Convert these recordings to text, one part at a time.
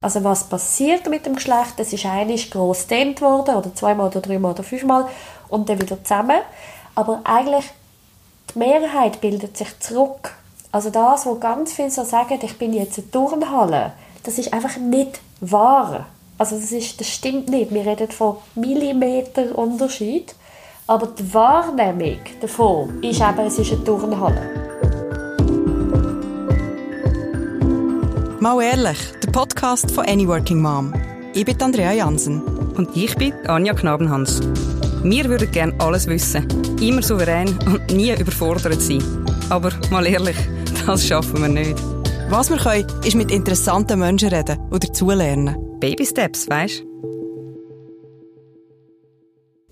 Also was passiert mit dem Geschlecht? Das ist eigentlich gross dehnt worden oder zweimal oder dreimal oder fünfmal und dann wieder zusammen. Aber eigentlich die Mehrheit bildet sich zurück. Also das, wo ganz viele so sagen, ich bin jetzt eine Turnhalle, das ist einfach nicht wahr. Also das, ist, das stimmt nicht. Wir reden von Millimeter Unterschied. Aber die Wahrnehmung davon ist eben, es ist eine Turnhalle. Mal ehrlich, der Podcast von Any Working Mom. Ich bin Andrea Jansen. Und ich bin Anja Knabenhans. Wir würden gerne alles wissen, immer souverän und nie überfordert sein. Aber mal ehrlich, das schaffen wir nicht. Was wir können, ist mit interessanten Menschen reden oder dazulernen. Baby Steps, weisst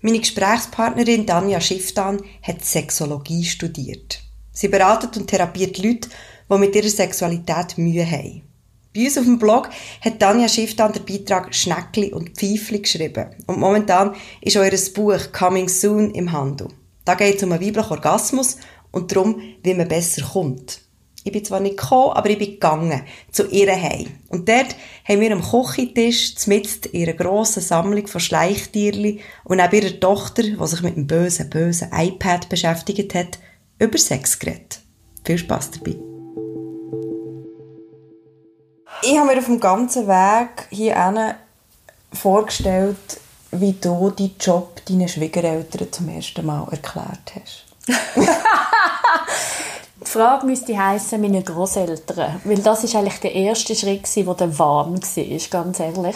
Meine Gesprächspartnerin Danja Schifftan hat Sexologie studiert. Sie beratet und therapiert Leute, die mit ihrer Sexualität Mühe haben. Bei uns auf dem Blog hat Tanja Schiff dann den Beitrag Schneckli und Pfeifli geschrieben. Und momentan ist euer Buch Coming Soon im Handel. Da geht es um einen weiblichen Orgasmus und darum, wie man besser kommt. Ich bin zwar nicht gekommen, aber ich bin gegangen zu ihr heim. Und dort haben wir am Küchentisch mit ihrer grossen Sammlung von Schleichtierli und neben ihrer Tochter, die sich mit dem bösen, bösen iPad beschäftigt hat, über Sex geredet. Viel Spass dabei. Ich habe mir auf dem ganzen Weg hier vorgestellt, wie du deinen Job deinen Schwiegereltern zum ersten Mal erklärt hast. Die Frage müsste heißen meine Großeltern, weil das ist eigentlich der erste Schritt, der dann warm war, ganz ehrlich.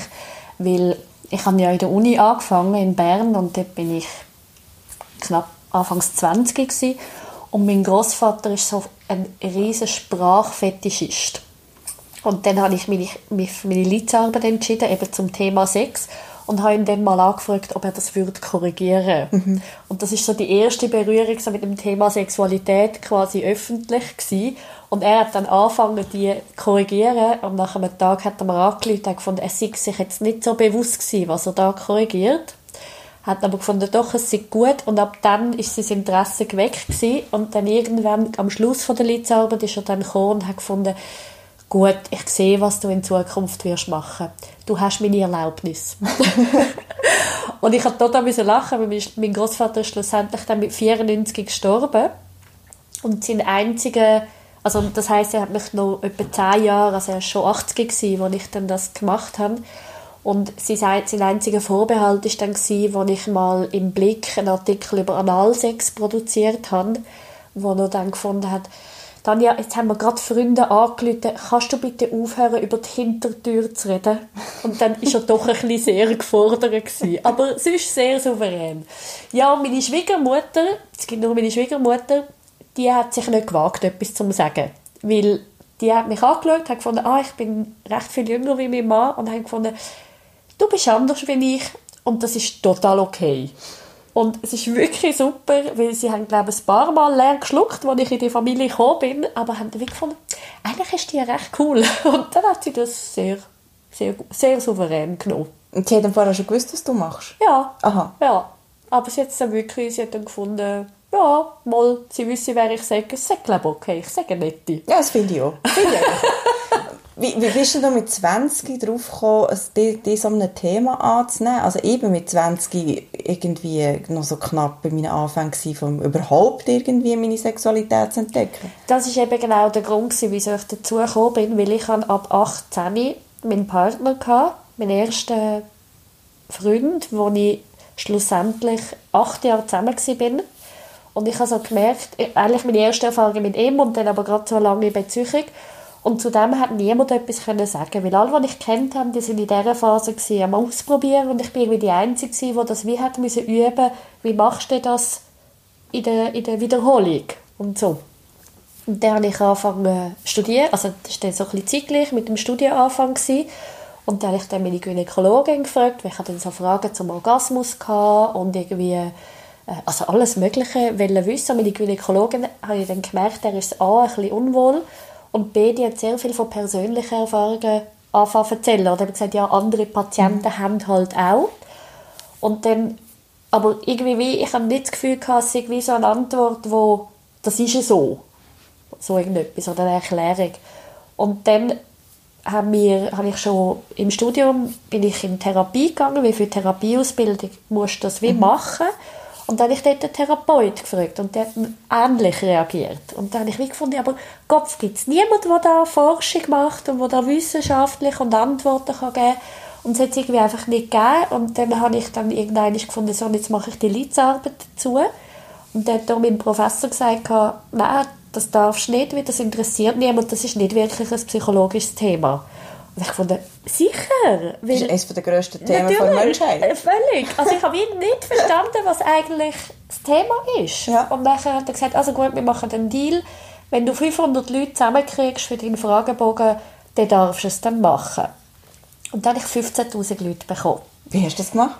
Weil ich habe ja in der Uni angefangen in Bern und dort bin ich knapp anfangs 20 gewesen. und mein Großvater ist so ein riesiger Sprachfetischist. Und dann habe ich mich, mich für meine Litzarbeit entschieden, eben zum Thema Sex und habe ihn dann mal angefragt, ob er das würde korrigieren mhm. Und das ist so die erste Berührung so mit dem Thema Sexualität quasi öffentlich gewesen. Und er hat dann angefangen, die zu korrigieren und nach einem Tag hat er mir angerufen und gefunden, er sei sich jetzt nicht so bewusst gewesen, was er da korrigiert. Hat aber gefunden, doch, es sei gut und ab dann ist sein Interesse geweckt gewesen. und dann irgendwann am Schluss von der Litzarbeit ist er dann gekommen und hat gefunden, gut, ich sehe, was du in Zukunft wirst machen. Du hast meine Erlaubnis. und ich habe total lachen, weil mein Großvater ist schlussendlich dann mit 94 gestorben und sein einziger, also das heißt, er hat mich noch etwa 10 Jahre, also er war schon 80 gewesen, als ich dann das gemacht habe. Und sein, sein einziger Vorbehalt war dann, gewesen, als ich mal im Blick einen Artikel über Analsex produziert habe, wo er dann gefunden hat, Tanja, jetzt haben wir gerade Freunde angerufen, kannst du bitte aufhören, über die Hintertür zu reden? Und dann war er doch ein bisschen sehr gefordert gewesen. Aber sie ist sehr souverän. Ja, meine Schwiegermutter, es gibt nur meine Schwiegermutter, die hat sich nicht gewagt, etwas zu sagen. Weil die hat mich angeschaut, hat gefunden, ah, ich bin recht viel jünger wie mein Mann und hat gefunden, du bist anders wie ich und das ist total okay. Und es ist wirklich super, weil sie haben, glaube ich, ein paar Mal leer geschluckt, als ich in die Familie gekommen bin, aber haben dann gefunden, eigentlich ist die ja recht cool. Und dann hat sie das sehr, sehr, sehr souverän genommen. Und sie hat dann vorher schon gewusst, was du machst? Ja. Aha. Ja. Aber sie hat dann wirklich, sie hat dann gefunden, ja, mal, sie wissen, wer ich sage. Ich sage, glaube okay, ich sage nicht. Ja, das finde ich auch. Find ich Wie, wie bist du mit 20 drauf gekommen, die, so ein Thema anzunehmen? Also eben mit 20 irgendwie noch so knapp bei meinen Anfängen um überhaupt irgendwie meine Sexualität zu entdecken. Das ist eben genau der Grund, wieso ich dazu gekommen bin, weil ich ab 18 meinen Partner hatte, meinen ersten Freund, wo ich schlussendlich acht Jahre zusammen war. Und ich habe so gemerkt, eigentlich meine erste Erfahrung mit ihm und dann aber gerade so lange Beziehung, und zu dem hat niemand etwas können sagen weil alle, die ich kennt habe, die sind in dieser Phase gewesen, am Ausprobieren und ich bin irgendwie die Einzige gewesen, die das wie hat müssen üben, wie machst du das in der, in der Wiederholung und so. Und dann habe ich angefangen zu studieren, also das war dann so ein bisschen zeitgleich mit dem Studienanfang gewesen. Und dann habe ich dann meine Gynäkologin gefragt, weil ich dann so Fragen zum Orgasmus hatte und irgendwie äh, also alles Mögliche wollen wissen. Meine Gynäkologin habe ich dann gemerkt, er ist A, ein bisschen unwohl und B, die hat sehr viel von persönlichen Erfahrungen anfangen zu erzählen. Oder hat gesagt, ja, andere Patienten mhm. haben halt auch. Und dann, aber irgendwie, wie, ich habe nicht das Gefühl gehabt, es sei wie so eine Antwort, wo, das ist ja so. So irgendetwas, oder eine Erklärung. Und dann haben wir, habe ich schon im Studium bin ich in Therapie gegangen, wie für Therapieausbildung musst du das wie machen. Und dann habe ich dort den Therapeut gefragt und der hat ähnlich reagiert. Und dann habe ich wie gefunden, aber Gott, gibt es niemanden, der da Forschung macht und der wissenschaftlich und Antworten kann geben kann? Und es hat es irgendwie einfach nicht gegeben. Und dann habe ich dann irgendwann gefunden, so, jetzt mache ich die Leitsarbeit dazu. Und dann hat dann mein Professor gesagt, nein, das darfst du nicht, weil das interessiert niemand, das ist nicht wirklich ein psychologisches Thema. Und ich fand, sicher. Weil, das ist eines der grössten Themen der Menschheit. Äh, völlig. Also ich habe nicht verstanden, was eigentlich das Thema ist. Ja. Und dann hat er gesagt, also gut, wir machen einen Deal. Wenn du 500 Leute zusammenkriegst für deinen Fragebogen, dann darfst du es dann machen. Und dann habe ich 15'000 Leute bekommen. Wie hast du das gemacht?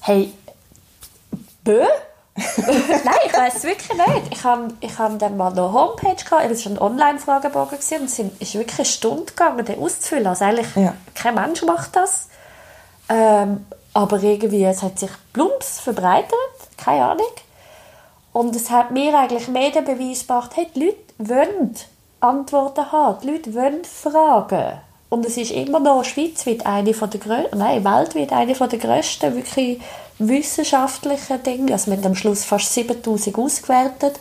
Hey, bö? Nein, ich weiß es wirklich nicht. Ich habe ich hab dann mal eine Homepage gehabt, es war ein Online-Fragebogen und es ist wirklich eine Stunde gegangen, den auszufüllen. Also eigentlich, ja. kein Mensch macht das. Ähm, aber irgendwie, es hat sich plumps verbreitet, keine Ahnung. Und es hat mir eigentlich mehr den Beweis gebracht, hey, die Leute wollen Antworten haben, die Leute wollen fragen. Und es ist immer noch schweizweit eine von der größten, nein, weltweit eine von der grössten wirklich wissenschaftlichen Dinge. Also wir haben am Schluss fast 7000 ausgewertet.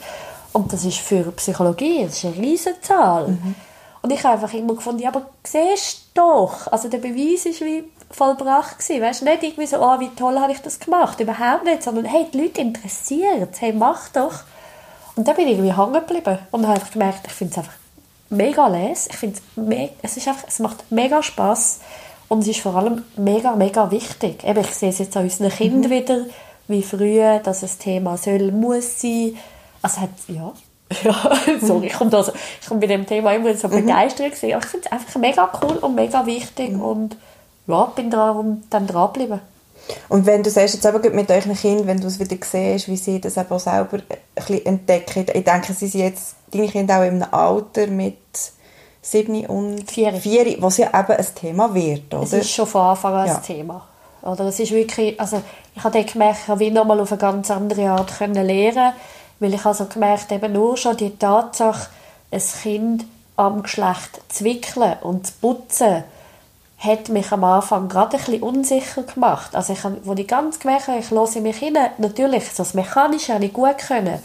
Und das ist für Psychologie, das ist eine riesige Zahl. Mhm. Und ich habe einfach immer gefunden, ja, aber siehst du doch, also der Beweis ist wie vollbracht gewesen. Weißt du, nicht irgendwie so, oh, wie toll habe ich das gemacht, überhaupt nicht, sondern hey, die Leute interessiert hey, mach doch. Und dann bin ich irgendwie hängen geblieben und habe einfach gemerkt, ich finde es einfach mega les. Ich finde es, ist einfach, es macht mega Spaß und es ist vor allem mega, mega wichtig. Eben, ich sehe es jetzt an unseren Kindern mhm. wieder, wie früh dass ein Thema soll, muss sein. Also hat, ja, ja, sorry, ich komme, da so, ich komme bei dem Thema immer so mhm. begeistert gewesen. Aber ich finde es einfach mega cool und mega wichtig mhm. und ja, bin darum dann dranbleiben. Und wenn du sagst, jetzt eben mit euren Kindern, wenn du es wieder siehst, wie sie das eben selber ein bisschen entdecken, ich denke, sie sind jetzt, deine Kinder auch in einem Alter mit sieben und vier, vier was ja eben ein Thema wird, oder? Es ist schon von Anfang an ja. ein Thema. Oder es ist wirklich, also ich habe gemerkt, ich habe nochmal auf eine ganz andere Art können lernen weil ich also gemerkt eben nur schon die Tatsache, ein Kind am Geschlecht zu wickeln und zu putzen, hat mich am Anfang gerade ein bisschen unsicher gemacht. Also ich, wo ich ganz gemerkt habe, ich höre mich hin, natürlich, das Mechanische habe ich gut können,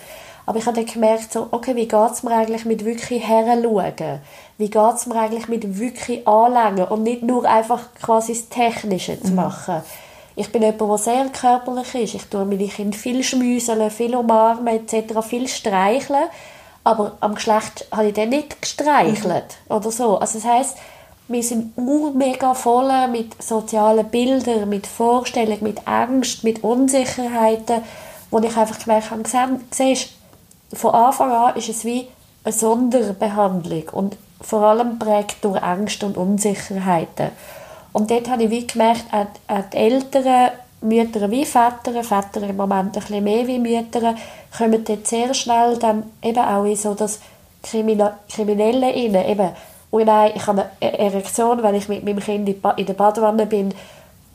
aber ich habe dann gemerkt, so, okay, wie geht es mir eigentlich mit wirklich heranschauen? Wie geht es mir eigentlich mit wirklich anlängen und nicht nur einfach quasi das Technische zu mhm. machen? Mhm. Ich bin jemand, der sehr körperlich ist. Ich tue meine Kinder viel schmüseln, viel umarmen etc., viel streicheln. Aber am Geschlecht habe ich dann nicht gestreichelt mhm. oder so. Also das heisst, wir sind mega voll mit sozialen Bildern, mit Vorstellungen, mit Angst, mit Unsicherheiten, wo ich einfach gemerkt habe, siehst, von Anfang an ist es wie eine Sonderbehandlung und vor allem prägt durch Angst und Unsicherheiten. Und dort habe ich wie gemerkt, auch die Älteren, Mütter wie Väter, Väter im Moment ein bisschen mehr wie Mütter, kommen dort sehr schnell dann eben auch in so das Kriminelle rein. Eben, und nein, ich habe eine Erektion, wenn ich mit meinem Kind in der Badewanne bin,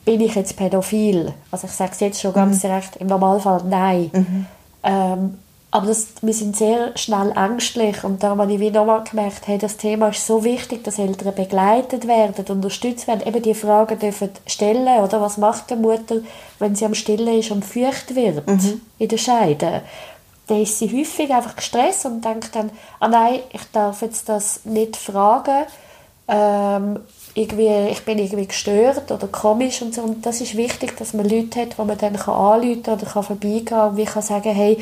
bin ich jetzt pädophil? Also ich sage es jetzt schon ganz mhm. direkt, im Normalfall nein. Mhm. Ähm, aber das, wir sind sehr schnell ängstlich und darum habe ich wie nochmal gemerkt, hey, das Thema ist so wichtig, dass Eltern begleitet werden, unterstützt werden, eben die Fragen dürfen stellen, oder was macht die Mutter, wenn sie am Stillen ist und feucht wird mhm. in der Scheide? Dann ist sie häufig einfach gestresst und denkt dann, ah nein, ich darf jetzt das nicht fragen, ähm, irgendwie, ich bin irgendwie gestört oder komisch und so. Und das ist wichtig, dass man Leute hat, wo man dann anrufen kann oder kann vorbeigehen kann und wie kann sagen, hey,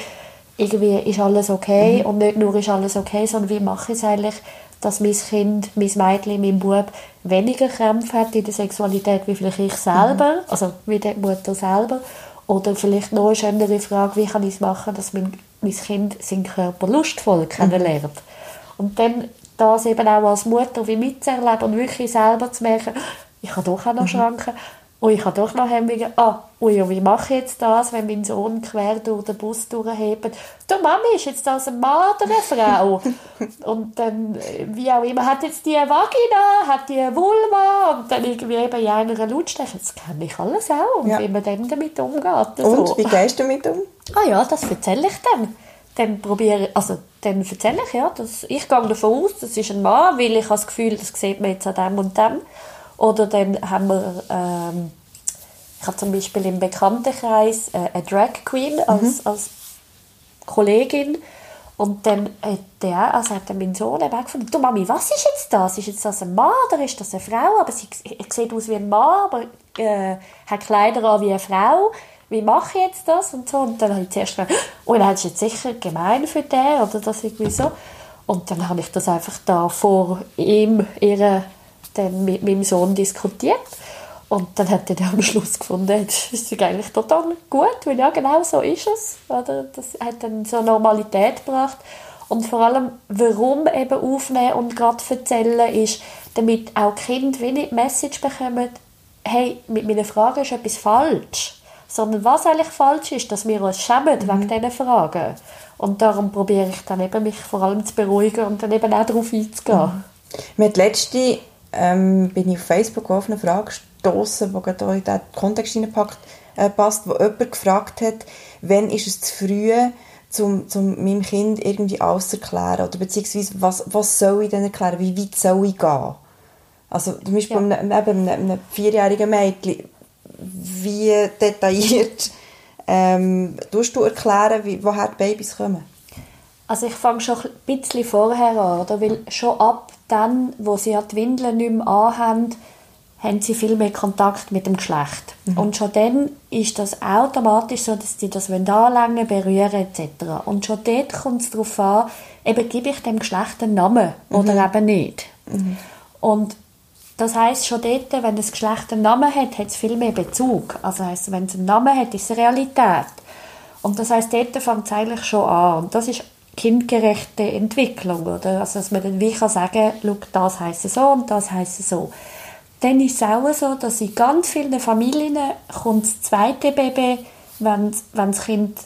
irgendwie ist alles okay mhm. und nicht nur ist alles okay, sondern wie mache ich es eigentlich, dass mein Kind, mein Mädchen, mein Bub weniger Krämpfe hat in der Sexualität wie vielleicht ich selber, mhm. also wie die Mutter selber. Oder vielleicht noch eine schönere Frage, wie kann ich es machen, dass mein, mein Kind seinen Körper lustvoll mhm. kennenlernt. Mhm. Und dann das eben auch als Mutter wie mitzuerleben und wirklich selber zu merken, ich habe doch auch noch mhm. Und ich habe doch noch Hemmungen. Ah, ui, wie mache ich jetzt das, wenn mein Sohn quer durch den Bus durchhebt? Du Mami, ist jetzt das eine Mann oder eine Frau? und dann, wie auch immer, hat jetzt die Vagina, hat die Vulva und dann irgendwie eben in einer Lautstärke. Das kenne ich alles auch und ja. wie man dann damit umgeht. Und, so. wie gehst du damit um? Ah ja, das erzähle ich dann. dann probiere also dann erzähle ich, ja, dass ich gehe davon aus, das ist ein Mann, weil ich habe das Gefühl, das sieht man jetzt an dem und dem. Oder dann haben wir, ähm, ich habe zum Beispiel im Bekanntenkreis äh, eine Drag Queen als, mhm. als Kollegin und dann hat der, also hat mein Sohn eben gefunden, du Mami, was ist jetzt das? Ist jetzt das ein Mann oder ist das eine Frau? Aber sie, sie sieht aus wie ein Mann, aber äh, hat Kleider an wie eine Frau. Wie mache ich jetzt das? Und so. Und dann habe ich zuerst gedacht, oh, das ist jetzt sicher gemein für den oder das irgendwie so. Und dann habe ich das einfach da vor ihm, ihre, dann mit meinem Sohn diskutiert. Und dann hat er am Schluss gefunden, das ist eigentlich total gut, weil ja, genau so ist es. Oder? Das hat dann so Normalität gebracht. Und vor allem, warum eben aufnehmen und gerade erzählen, ist, damit auch Kinder wenig Message bekommen, hey, mit meinen Fragen ist etwas falsch. Sondern was eigentlich falsch ist, dass wir uns schämen mhm. wegen diesen Fragen. Und darum probiere ich dann eben, mich vor allem zu beruhigen und dann eben auch darauf einzugehen. Mhm. Mit letzte ähm, bin ich auf Facebook auf eine Frage gestoßen, die gerade in diesen Kontext hineinpasst, äh, passt, wo jemand gefragt hat, wann ist es zu früh, um, um meinem Kind irgendwie alles zu erklären? Oder beziehungsweise, was, was soll ich denn erklären? Wie weit soll ich gehen? Also zum Beispiel ja. einem, einem, einem vierjährigen Mädchen, wie detailliert ähm, tust du erklären, wie, woher die Babys kommen? Also ich fange schon ein bisschen vorher an, oder? weil schon ab dann, wo sie die Windeln nicht mehr anhaben, haben sie viel mehr Kontakt mit dem Geschlecht. Mhm. Und schon dann ist das automatisch so, dass sie das anlangen, berühren etc. Und schon dort kommt es darauf an, eben gebe ich dem Geschlecht einen Namen mhm. oder eben nicht. Mhm. Und das heißt schon dort, wenn das Geschlecht einen Namen hat, hat es viel mehr Bezug. Also heißt, wenn es einen Namen hat, ist es Realität. Und das heißt, dort fängt es eigentlich schon an. Und das ist kindgerechte Entwicklung, oder? Also, dass man dann wie kann sagen, kann, das heisst so und das heisst so. Dann ist es auch so, dass in ganz vielen Familien kommt das zweite Baby, wenn, wenn das Kind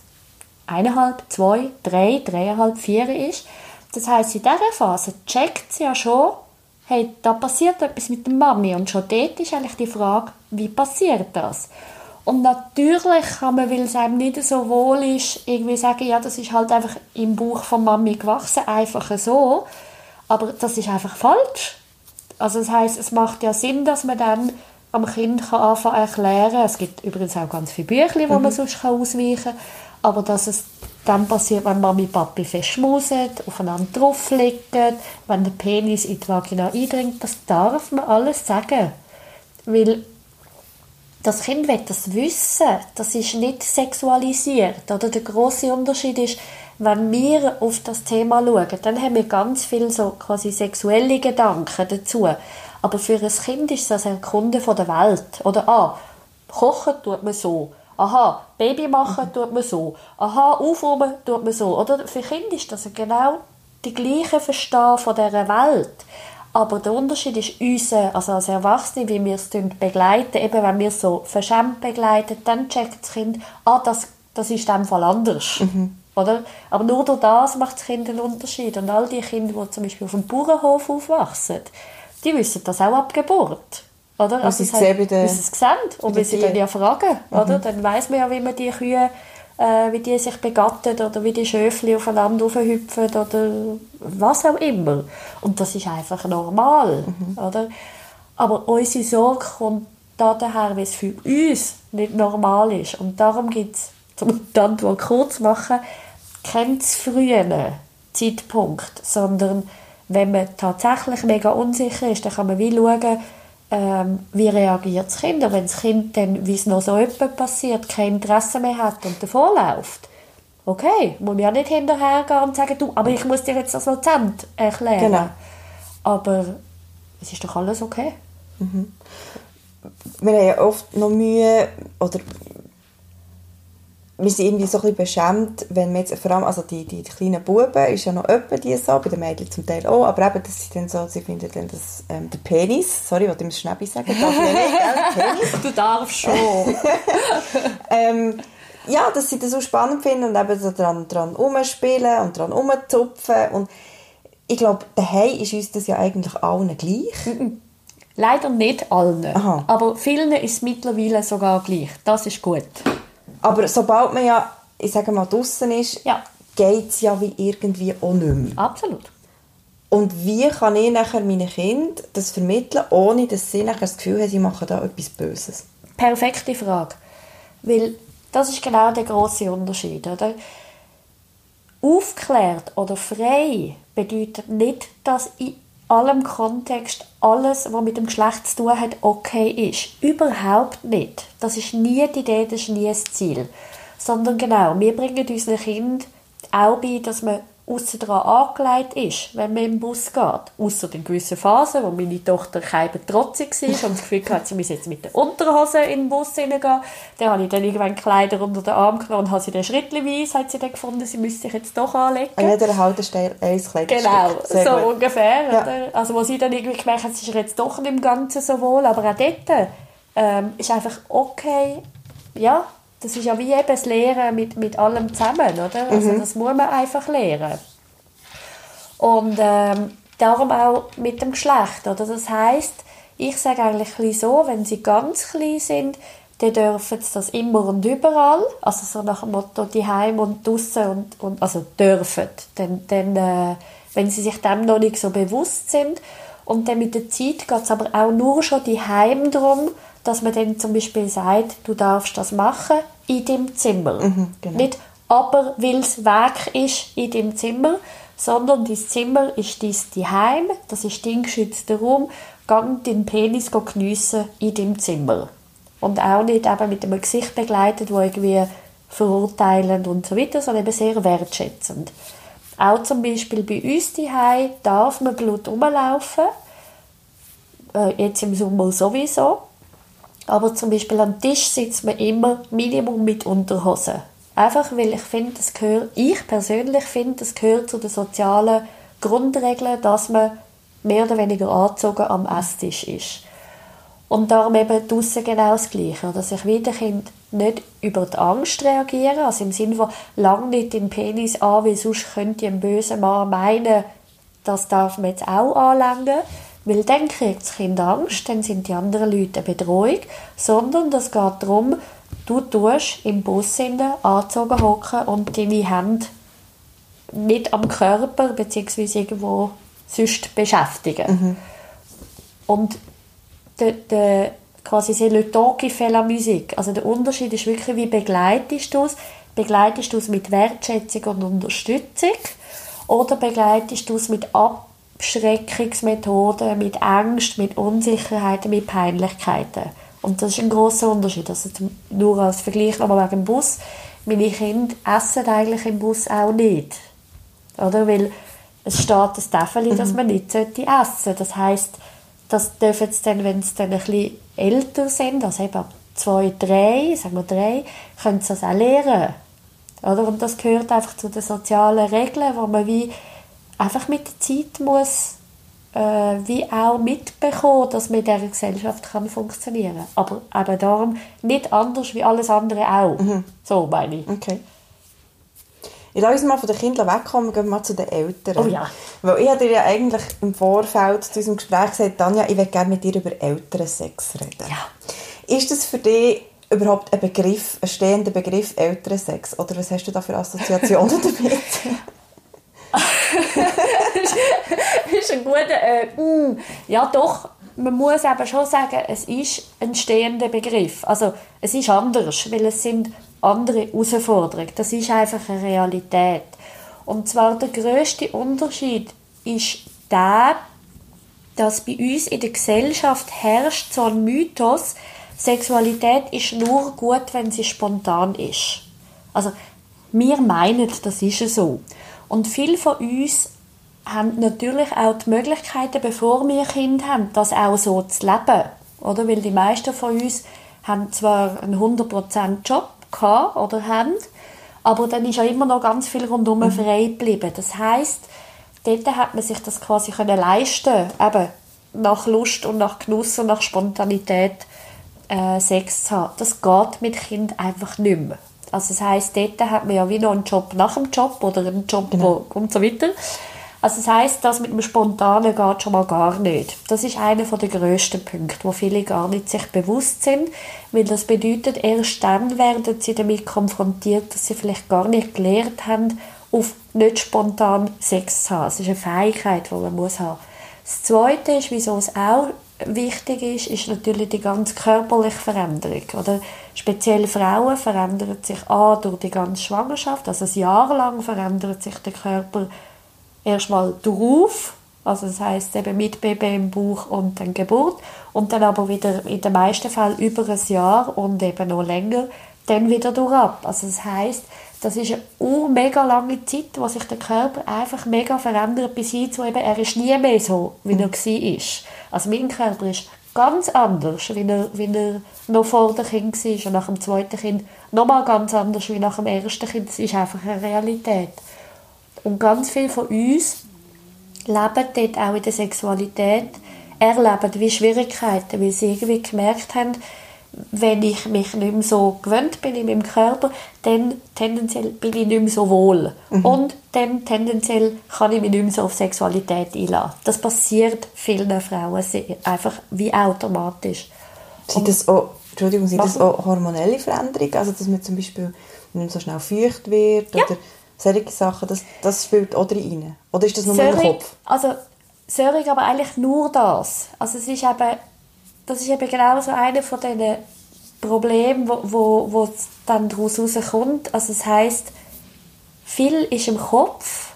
eineinhalb, zwei, drei, dreieinhalb, vier ist. Das heißt, in dieser Phase checkt sie ja schon, hey, da passiert etwas mit der Mami. Und schon dort ist eigentlich die Frage, wie passiert das? Und natürlich kann man, weil es einem nicht so wohl ist, irgendwie sagen, ja, das ist halt einfach im Bauch von Mami gewachsen, einfach so. Aber das ist einfach falsch. Also das heißt, es macht ja Sinn, dass man dann am Kind kann anfangen erklären. Es gibt übrigens auch ganz viele Bücher, wo mhm. man sonst kann ausweichen kann. Aber dass es dann passiert, wenn Mami und Papi festschmusen, aufeinander drauflegen, wenn der Penis in die Vagina eindringt, das darf man alles sagen. Weil das Kind will das wissen. Das ist nicht sexualisiert. Oder der große Unterschied ist, wenn wir auf das Thema schauen, dann haben wir ganz viel so quasi sexuelle Gedanken dazu. Aber für ein Kind ist das ein Kunde von der Welt. Oder ah, kochen tut man so. Aha, Baby machen tut man so. Aha, aufräumen tut man so. Oder für Kinder ist das genau die gleiche Verstehen von dieser Welt. Aber der Unterschied ist unser, also als Erwachsene, wie wir es begleiten, eben wenn wir es so verschämt begleiten, dann checkt das Kind, ah, das, das ist in dem Fall anders. Mhm. Oder? Aber nur durch das macht das Kind einen Unterschied. Und all die Kinder, die zum Beispiel auf dem Bauernhof aufwachsen, die wissen das auch ab Geburt. Oder? Also, sie sehen, wie sie es sehen und wie sie dann ja fragen. Mhm. Oder? Dann weiß man ja, wie man die Kühe äh, wie die sich begatten oder wie die Schöfli aufeinander hüpfen oder was auch immer. Und das ist einfach normal. Mhm. Oder? Aber unsere Sorge kommt daher, wie es für uns nicht normal ist. Und darum gibt es, um die Antwort kurz zu machen, keinen frühen Zeitpunkt, sondern wenn man tatsächlich mega unsicher ist, dann kann man wie schauen, ähm, wie reagiert das Kind. Und wenn das Kind dann, wie es noch so etwas passiert, kein Interesse mehr hat und davonläuft, okay, muss man ja nicht hinterhergehen und sagen, du, aber ich muss dir jetzt das Dozent erklären. Genau. Aber es ist doch alles okay. Mhm. Wir haben ja oft noch Mühe, oder wir sind irgendwie so ein bisschen beschämt, wenn wir jetzt, vor allem, also die, die, die kleinen Buben, ist ja noch öppe die so, bei den Mädchen zum Teil auch, aber eben, dass sie dann so, sie finden dann das, ähm, der Penis, sorry, wollte ich mir Schnäppi sagen, darf ich nicht, gell, Penis. Du darfst schon. ähm, ja, dass sie das so spannend finden und eben so dran, dran rumspielen und dran rumzupfen und ich glaube, daheim ist uns das ja eigentlich allen gleich. Leider nicht allen, Aha. aber vielen ist es mittlerweile sogar gleich, das ist gut. Aber sobald man ja, ich sage mal, draußen ist, ja. geht es ja wie irgendwie auch nicht mehr. Absolut. Und wie kann ich nachher meinen Kindern das vermitteln, ohne dass sie nachher das Gefühl haben, sie machen da etwas Böses? Perfekte Frage. Weil das ist genau der große Unterschied. Oder? Aufklärt oder frei bedeutet nicht, dass in allem Kontext alles, was mit dem Geschlecht zu tun hat, okay ist. Überhaupt nicht. Das ist nie die Idee, das ist nie das Ziel. Sondern genau, wir bringen unseren Kindern auch bei, dass man aussen daran angelegt ist, wenn man im Bus geht. Außer in gewissen Phasen, wo meine Tochter kein trotzig war und das Gefühl hatte, sie muss jetzt mit der Unterhose in den Bus hineingehen. Dann habe ich dann irgendwann Kleider unter den Arm genommen und habe sie dann schrittweise hat sie dann gefunden, sie müsste sich jetzt doch anlegen. An jeder Haltestelle ein Kleidungsstück. Genau, Sehr so gut. ungefähr. Ja. Also wo sie dann irgendwie gemerkt hat, sie ist jetzt doch nicht im Ganzen so wohl, aber auch dort ähm, ist einfach okay, ja, das ist ja wie eben das Lehren mit, mit allem zusammen, oder? Also das muss man einfach lernen. Und ähm, darum auch mit dem Geschlecht, oder? Das heißt, ich sage eigentlich so, wenn sie ganz klein sind, dann dürfen sie das immer und überall, also so nach dem Motto die Heim und draussen und, und also dürfen, dann, dann äh, wenn sie sich dem noch nicht so bewusst sind und dann mit der Zeit geht es aber auch nur schon die Heim darum, dass man dann zum Beispiel sagt, du darfst das machen in dem Zimmer, genau. nicht aber weil es weg ist in dem Zimmer, sondern das Zimmer ist dies die Heim, das ist dein geschützter Raum, gang den Penis geniessen in dem Zimmer. Und auch nicht eben mit einem Gesicht begleitet, wo irgendwie verurteilend und so weiter, sondern eben sehr wertschätzend. Auch zum Beispiel bei uns daheim darf man Blut rumlaufen, äh, jetzt im Sommer sowieso. Aber zum Beispiel am Tisch sitzt man immer Minimum mit Unterhose. Einfach weil ich finde, das gehört, ich persönlich finde, das gehört zu den sozialen Grundregeln, dass man mehr oder weniger angezogen am Esstisch ist. Und darum eben draussen genau das Gleiche. Dass ich wieder Kind nicht über die Angst reagieren, also im Sinne von, lang nicht den Penis an, weil sonst könnte ein böser Mann meinen, das darf man jetzt auch anlängen, weil dann kriegt das Kind Angst, dann sind die anderen Leute eine Bedrohung, sondern das geht darum, du tust im Bus innen angezogen hocken und deine Hände nicht am Körper beziehungsweise irgendwo sonst beschäftigen. Und der, der, quasi c'est le temps qui fait la musique. Also der Unterschied ist wirklich, wie begleitest du es? Begleitest du es mit Wertschätzung und Unterstützung oder begleitest du es mit Abschreckungsmethoden, mit Angst, mit Unsicherheiten, mit Peinlichkeiten? Und das ist ein großer Unterschied. Also nur als Vergleich nochmal wegen dem Bus. Meine Kinder essen eigentlich im Bus auch nicht. Oder? Weil es steht ein Tafel, dass man nicht essen sollte. Das heisst, das dürfen sie dann, wenn sie dann ein bisschen älter sind, also eben ab zwei, drei, sagen wir drei, können sie das auch lernen. Oder? Und das gehört einfach zu den sozialen Regeln, wo man wie einfach mit der Zeit muss äh, wie auch mitbekommen, dass man in dieser Gesellschaft kann funktionieren kann. Aber eben darum nicht anders wie alles andere auch. So meine ich. Okay. Ich lasse uns mal von den Kindern wegkommen, gehen wir mal zu den Eltern. Oh ja. Weil ich habe dir ja eigentlich im Vorfeld zu unserem Gespräch gesagt, Tanja, ich möchte gerne mit dir über Elternsex reden. Ja. Ist das für dich überhaupt ein Begriff, ein stehender Begriff Elternsex? Oder was hast du da für Assoziationen damit? Das ist ein guter. Äh, mm, ja, doch. Man muss aber schon sagen, es ist ein stehender Begriff. Also, es ist anders, weil es sind andere Herausforderungen. Das ist einfach eine Realität. Und zwar der größte Unterschied ist der, dass bei uns in der Gesellschaft herrscht so ein Mythos, Sexualität ist nur gut, wenn sie spontan ist. Also, wir meinen, das ist so. Und viele von uns haben natürlich auch die Möglichkeiten, bevor wir Kinder haben, das auch so zu leben. Oder? Weil die meisten von uns haben zwar einen 100% Job gehabt oder haben, aber dann ist ja immer noch ganz viel rundherum frei geblieben. Das heißt, dort hat man sich das quasi können leisten, eben nach Lust und nach Genuss und nach Spontanität äh, Sex zu haben. Das geht mit Kind einfach nicht mehr. Also das heisst, dort hat man ja wie noch einen Job nach dem Job oder einen Job wo, und so weiter. Also das heisst, das mit dem Spontanen geht schon mal gar nicht. Das ist einer der grössten Punkte, wo viele gar nicht sich bewusst sind, weil das bedeutet, erst dann werden sie damit konfrontiert, dass sie vielleicht gar nicht gelernt haben, auf nicht spontan Sex zu haben. Es ist eine Fähigkeit, die man muss haben. Das Zweite ist, wieso es auch wichtig ist, ist natürlich die ganz körperliche Veränderung. Oder speziell Frauen verändern sich A, durch die ganze Schwangerschaft, also ein Jahr lang verändert sich der Körper erstmal darauf, also das heißt eben mit Baby im Bauch und dann Geburt und dann aber wieder in den meisten Fällen über ein Jahr und eben noch länger dann wieder durch ab. Also das heißt, das ist eine mega lange Zeit, wo sich der Körper einfach mega verändert, bis hin zu eben, er ist nie mehr so, wie er war. Also mein Körper ist ganz anders, wie er, wie er noch vor dem Kind war und nach dem zweiten Kind nochmal ganz anders wie nach dem ersten Kind. Das ist einfach eine Realität. Und ganz viele von uns leben dort auch in der Sexualität, erleben wie Schwierigkeiten, weil sie irgendwie gemerkt haben, wenn ich mich nicht mehr so gewöhnt bin in meinem Körper, dann tendenziell bin ich nicht mehr so wohl. Mhm. Und dann tendenziell kann ich mich nicht mehr so auf Sexualität einlassen. Das passiert vielen Frauen einfach wie automatisch. Sind das auch, Entschuldigung, sind das auch hormonelle Veränderungen? Also, dass man zum Beispiel nicht so schnell feucht wird? Ja. Oder solche Sachen, das, das spielt auch rein? Oder ist das nur Sörig, im Kopf? Also, Sörig aber eigentlich nur das. Also, es ist eben das ist eben genau so einer von diesen Problemen, wo, wo, wo dann daraus rauskommt. Also das heißt, viel ist im Kopf,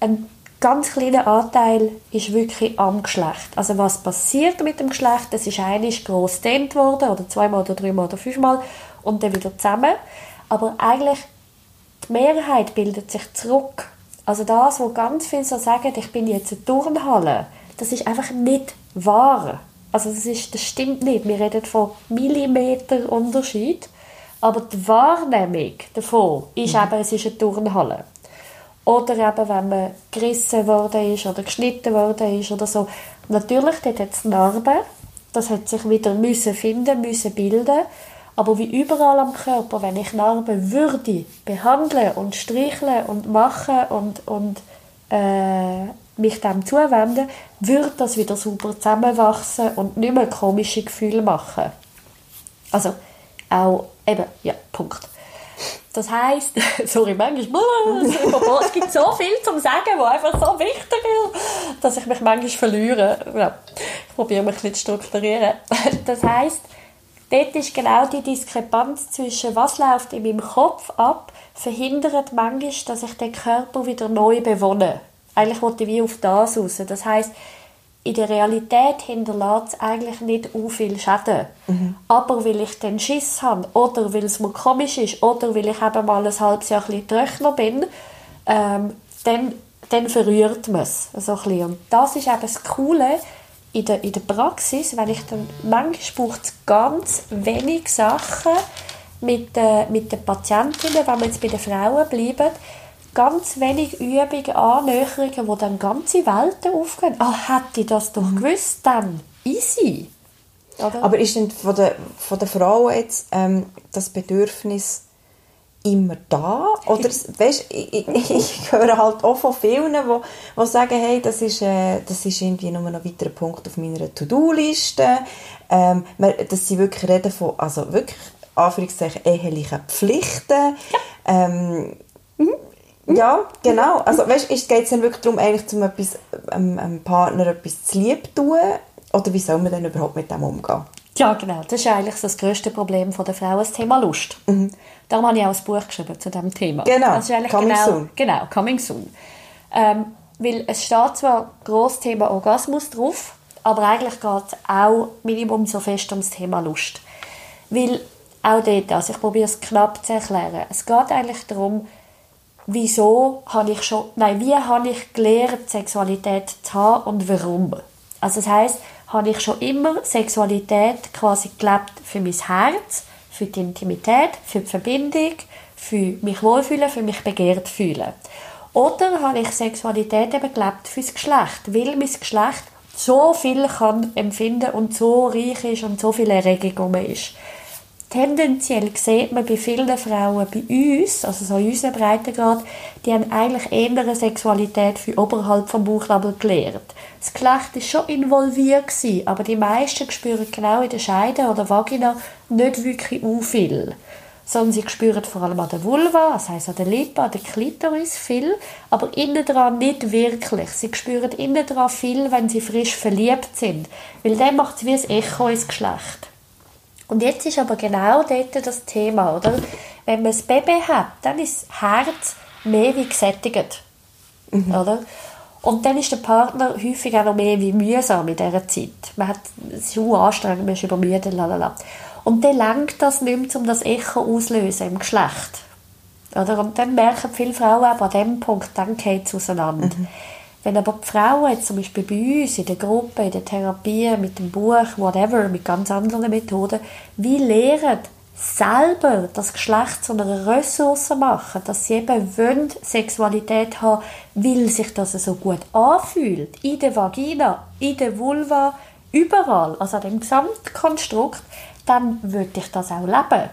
ein ganz kleiner Anteil ist wirklich am Geschlecht. Also was passiert mit dem Geschlecht, das ist eigentlich gross dehnt worden, oder zweimal oder dreimal oder fünfmal, und dann wieder zusammen. Aber eigentlich, die Mehrheit bildet sich zurück. Also das, wo ganz viele so sagen, ich bin jetzt eine Turnhalle, das ist einfach nicht wahr. Also das, ist, das stimmt nicht. Wir reden von Millimeter Unterschied. Aber die Wahrnehmung davon ist mhm. eben, es ist eine Turnhalle. Oder eben, wenn man gerissen worden ist oder geschnitten worden ist oder so. Natürlich, dort hat es Narben. Das hat sich wieder müssen finden, müssen bilden. Aber wie überall am Körper, wenn ich Narben würde behandeln und streicheln und machen und, und äh, mich dem zuwenden, würde das wieder super zusammenwachsen und nicht mehr komische Gefühle machen. Also auch eben, ja, Punkt. Das heisst, sorry, manchmal, es gibt so viel zum Sagen, was einfach so wichtig ist, dass ich mich manchmal verliere. Ja, ich probiere mich ein zu strukturieren. Das heisst, dort ist genau die Diskrepanz zwischen was läuft in meinem Kopf ab, verhindert manchmal, dass ich den Körper wieder neu bewohne eigentlich wollte ich wie auf das raus. Das heißt, in der Realität hinterlässt es eigentlich nicht so viel Schäden. Mhm. Aber weil ich den Schiss habe, oder weil es mir komisch ist, oder weil ich eben mal ein halbes Jahr ein bisschen bin, ähm, dann, dann verrührt man es so ein Und das ist eben das Coole in der, in der Praxis, wenn ich dann, manchmal braucht es ganz wenig Sachen mit, äh, mit den Patientinnen, wenn wir jetzt bei den Frauen bleiben, ganz wenig Übungen, Annäherungen, wo dann ganze Welten aufgehen. Ah, hätte ich das doch mhm. gewusst, dann easy. Oder? Aber ist denn von der, von der Frau jetzt ähm, das Bedürfnis immer da? Oder, weißt, ich, ich, ich höre halt auch von vielen, die, die sagen, hey, das ist, äh, das ist irgendwie nur noch ein weiterer Punkt auf meiner To-Do-Liste. Ähm, dass sie wirklich reden von, also wirklich, Anführungszeichen, ehelichen Pflichten. Ja. Ähm, mhm. Ja, genau. Also weißt, geht es dann wirklich darum, eigentlich zum etwas, ähm, einem Partner etwas zu lieb tun? Oder wie soll man denn überhaupt mit dem umgehen? Ja, genau. Das ist eigentlich das grösste Problem der Frau, das Thema Lust. Mhm. Darum habe ich auch ein Buch geschrieben zu diesem Thema. Genau, das ist eigentlich coming genau, soon. Genau, coming soon. Ähm, weil es steht zwar groß Thema Orgasmus drauf, aber eigentlich geht es auch Minimum so fest ums Thema Lust. Weil auch dort, also ich probiere es knapp zu erklären, es geht eigentlich darum, wieso habe ich schon, nein, wie habe ich gelernt, Sexualität zu haben und warum. Also das heißt, habe ich schon immer Sexualität quasi gelebt für mein Herz, für die Intimität, für die Verbindung, für mich wohlfühlen, für mich begehrt fühlen. Oder habe ich Sexualität eben gelebt fürs Geschlecht, weil mein Geschlecht so viel kann empfinden und so reich ist und so viel Erregung ist tendenziell sieht man bei vielen Frauen bei uns, also so in unserem Breitengrad, die haben eigentlich eher Sexualität für oberhalb vom Bauchnabel gelernt. Das Geschlecht war schon involviert, gewesen, aber die meisten spüren genau in der Scheide oder Vagina nicht wirklich viel. sondern sie spüren vor allem an der Vulva, das heisst an der Lippe, an der Klitoris viel, aber innen dran nicht wirklich. Sie spüren innen dran viel, wenn sie frisch verliebt sind, weil dann macht es wie ein Echo ins Geschlecht. Und jetzt ist aber genau dort das Thema, oder? Wenn man ein Baby hat, dann ist das Herz mehr wie gesättigt, mhm. oder? Und dann ist der Partner häufig auch noch mehr wie mühsam in dieser Zeit. Man hat, es ist anstrengend, man ist übermüdet, lalala. Und dann lenkt das nicht mehr, um das Echo auslösen im Geschlecht. Oder? Und dann merken viele Frauen aber an diesem Punkt, dann geht es auseinander. Mhm. Wenn aber die Frauen jetzt zum Beispiel bei uns in der Gruppe, in der Therapie, mit dem Buch, whatever, mit ganz anderen Methoden, wie lehren, selber das Geschlecht zu einer Ressource machen, dass sie eben wollen, Sexualität haben, weil sich das so gut anfühlt, in der Vagina, in der Vulva, überall, also an dem Gesamtkonstrukt, dann würde ich das auch leben.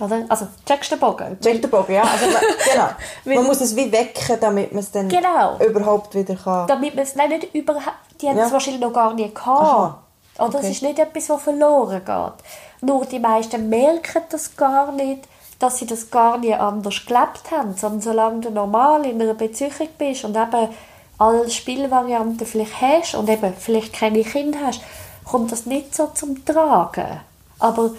Oder? Also, checkst du den Bogen? Check den Bogen, ja. Also, genau. man muss es wie wecken, damit man es dann genau. überhaupt wieder kann. Damit man es, nein, nicht überhaupt, die haben ja. es wahrscheinlich noch gar nicht gehabt. Aha. Oder? Okay. Es ist nicht etwas, das verloren geht. Nur die meisten merken das gar nicht, dass sie das gar nicht anders gelebt haben, sondern solange du normal in einer Beziehung bist und eben alle Spielvarianten vielleicht hast und eben vielleicht keine Kinder hast, kommt das nicht so zum Tragen. Aber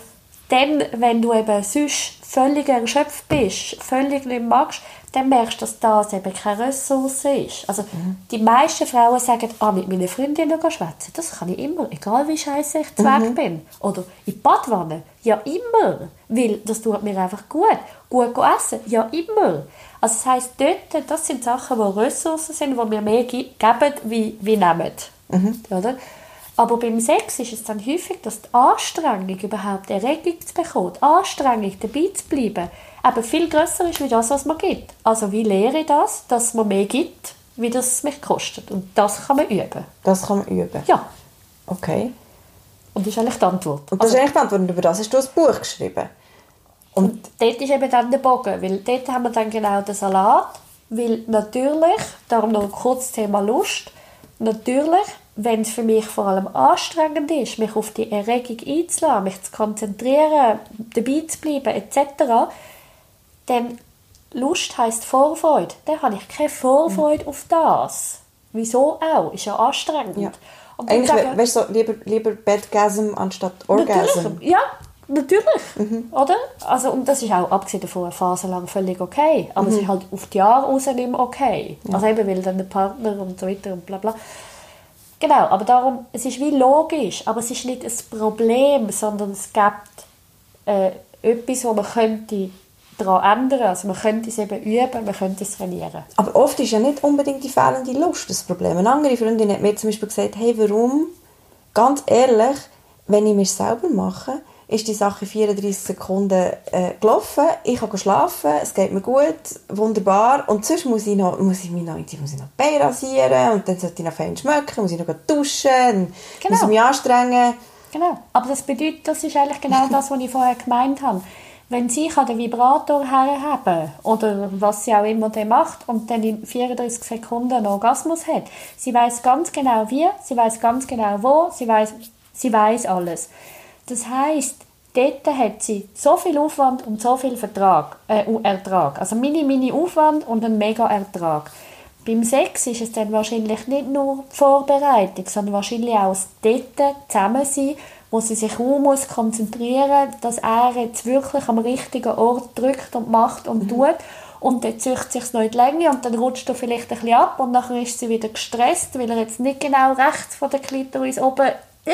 dann, wenn du eben sonst völlig erschöpft bist, völlig nicht magst, dann merkst du, dass das eben keine Ressource ist. Also mhm. die meisten Frauen sagen, ah, mit meinen Freundinnen schwätzen, das kann ich immer, egal wie scheiße ich zu mhm. bin. Oder in die Badwanne, ja immer, weil das tut mir einfach gut. Gut essen, ja immer. Also das heisst, dort, das sind Sachen, die Ressourcen sind, die wir mehr geben, wie, wie nehmen. Mhm. Oder? Aber beim Sex ist es dann häufig, dass die Anstrengung, überhaupt Erregung zu bekommen, die Anstrengung, dabei zu bleiben, eben viel grösser ist, wie das, was man gibt. Also wie lehre ich das, dass man mehr gibt, wie das es mich kostet. Und das kann man üben. Das kann man üben? Ja. Okay. Und das ist eigentlich die Antwort. Und das also, ist eigentlich die Antwort. Und über das hast du ein Buch geschrieben. Und, und dort ist eben dann der Bogen, weil dort haben wir dann genau den Salat, weil natürlich, darum noch kurz Thema Lust, natürlich wenn es für mich vor allem anstrengend ist, mich auf die Erregung einzulassen, mich zu konzentrieren, dabei zu bleiben etc., dann Lust heisst Vorfreude. Dann habe ich keine Vorfreude mhm. auf das. Wieso auch? Ist ja anstrengend. Ja. Eigentlich, sagen, weißt du, so, lieber, lieber Bedgasm anstatt Orgasm. Natürlich, ja, natürlich. Mhm. Oder? Also, und das ist auch, abgesehen davon, eine Phase lang völlig okay. Aber mhm. es ist halt auf die Jahre raus nicht mehr okay. Ja. Also eben, weil dann der Partner und so weiter und bla bla. Genau, aber darum, es ist wie logisch, aber es ist nicht ein Problem, sondern es gibt äh, etwas, wo man könnte daran ändern. Also man könnte es eben üben, man könnte es trainieren. Aber oft ist ja nicht unbedingt die fehlende Lust das Problem. Eine andere Freundin hat mir zum Beispiel gesagt, hey, warum, ganz ehrlich, wenn ich mich selber mache, ist die Sache 34 Sekunden äh, gelaufen. Ich kann schlafen, es geht mir gut, wunderbar. Und sonst muss ich, noch, muss ich mich noch, muss ich noch die Beine rasieren und dann sollte ich noch fein schmecken, muss ich noch duschen, genau. muss ich mich anstrengen. Genau, aber das bedeutet, das ist eigentlich genau das, was ich vorher gemeint habe. Wenn sie den Vibrator herhaben oder was sie auch immer der macht und dann in 34 Sekunden einen Orgasmus hat, sie weiß ganz genau wie, sie weiß ganz genau wo, sie weiß, sie weiß alles. Das heißt, dort hat sie so viel Aufwand und so viel Vertrag, äh, Ertrag. Also mini, mini Aufwand und ein mega Ertrag. Beim Sex ist es dann wahrscheinlich nicht nur die Vorbereitung, sondern wahrscheinlich auch das dort zusammen sein, wo sie sich auch muss konzentrieren muss, dass er jetzt wirklich am richtigen Ort drückt und macht und mhm. tut. Und dann zieht sich noch in die Länge und dann rutscht er vielleicht ein bisschen ab und dann ist sie wieder gestresst, weil er jetzt nicht genau rechts von der Klitoris oben äh,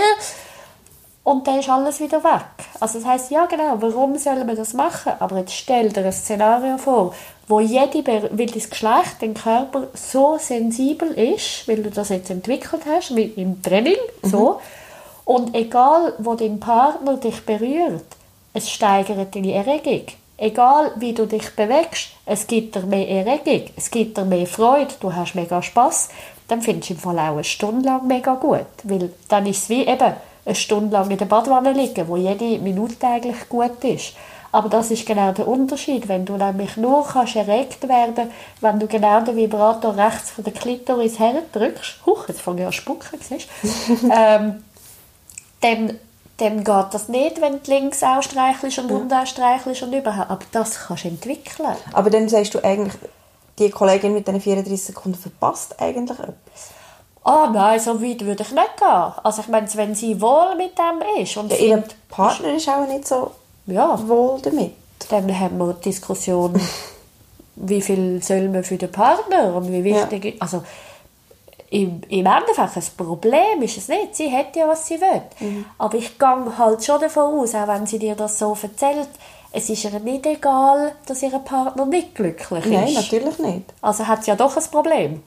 und dann ist alles wieder weg. Also das heißt ja genau, warum sollen wir das machen? Aber jetzt stell dir ein Szenario vor, wo jede, weil das Geschlecht, dein Körper so sensibel ist, weil du das jetzt entwickelt hast, wie im Training, mhm. so. Und egal, wo dein Partner dich berührt, es steigert deine Erregung. Egal, wie du dich bewegst, es gibt dir mehr Erregung, es gibt dir mehr Freude, du hast mega Spaß, dann findest du im Fall auch eine Stunde lang mega gut. Weil dann ist es wie eben, eine Stunde lang in der Badwanne liegen, wo jede Minute eigentlich gut ist. Aber das ist genau der Unterschied. Wenn du nämlich nur kannst erregt werden wenn du genau den Vibrator rechts von der Klitoris herdrückst, huch, jetzt fange ich an spucken, siehst ähm, dann dann geht das nicht, wenn du links auch streichelst und unten auch streichelst und überhaupt. Aber das kannst du entwickeln. Aber dann sagst du eigentlich, die Kollegin mit den 34 Sekunden verpasst eigentlich etwas. Ah nein, so weit würde ich nicht gehen. Also ich meine, wenn sie wohl mit dem ist und Ja, ihr Partner ist auch nicht so ja, wohl damit. dann haben wir die Diskussion, wie viel soll man für den Partner und wie wichtig ist. Also im, im Endeffekt ein Problem ist es nicht. Sie hat ja, was sie will. Mhm. Aber ich gehe halt schon davon aus, auch wenn sie dir das so erzählt, es ist ihr nicht egal, dass ihr Partner nicht glücklich ist. Nein, natürlich nicht. Also hat sie ja doch ein Problem.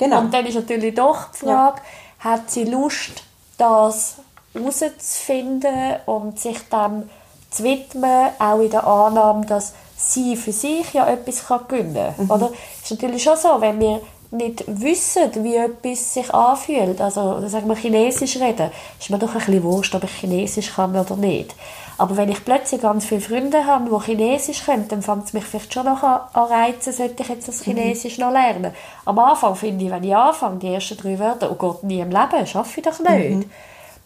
Genau. Und dann ist natürlich doch die Frage, hat sie Lust, das herauszufinden und sich dem zu widmen, auch in der Annahme, dass sie für sich ja etwas kann gewinnen kann. Oder? ist natürlich schon so, wenn wir nicht wissen, wie etwas sich anfühlt, also sagen wir Chinesisch reden, ist mir doch ein bisschen wurscht, ob ich Chinesisch kann oder nicht. Aber wenn ich plötzlich ganz viele Freunde habe, die Chinesisch können, dann fängt es mich vielleicht schon noch an an reizen, sollte ich jetzt das Chinesisch noch lernen. Am Anfang finde ich, wenn ich anfange, die ersten drei Wörter, oh Gott, nie im Leben, schaffe ich doch nicht.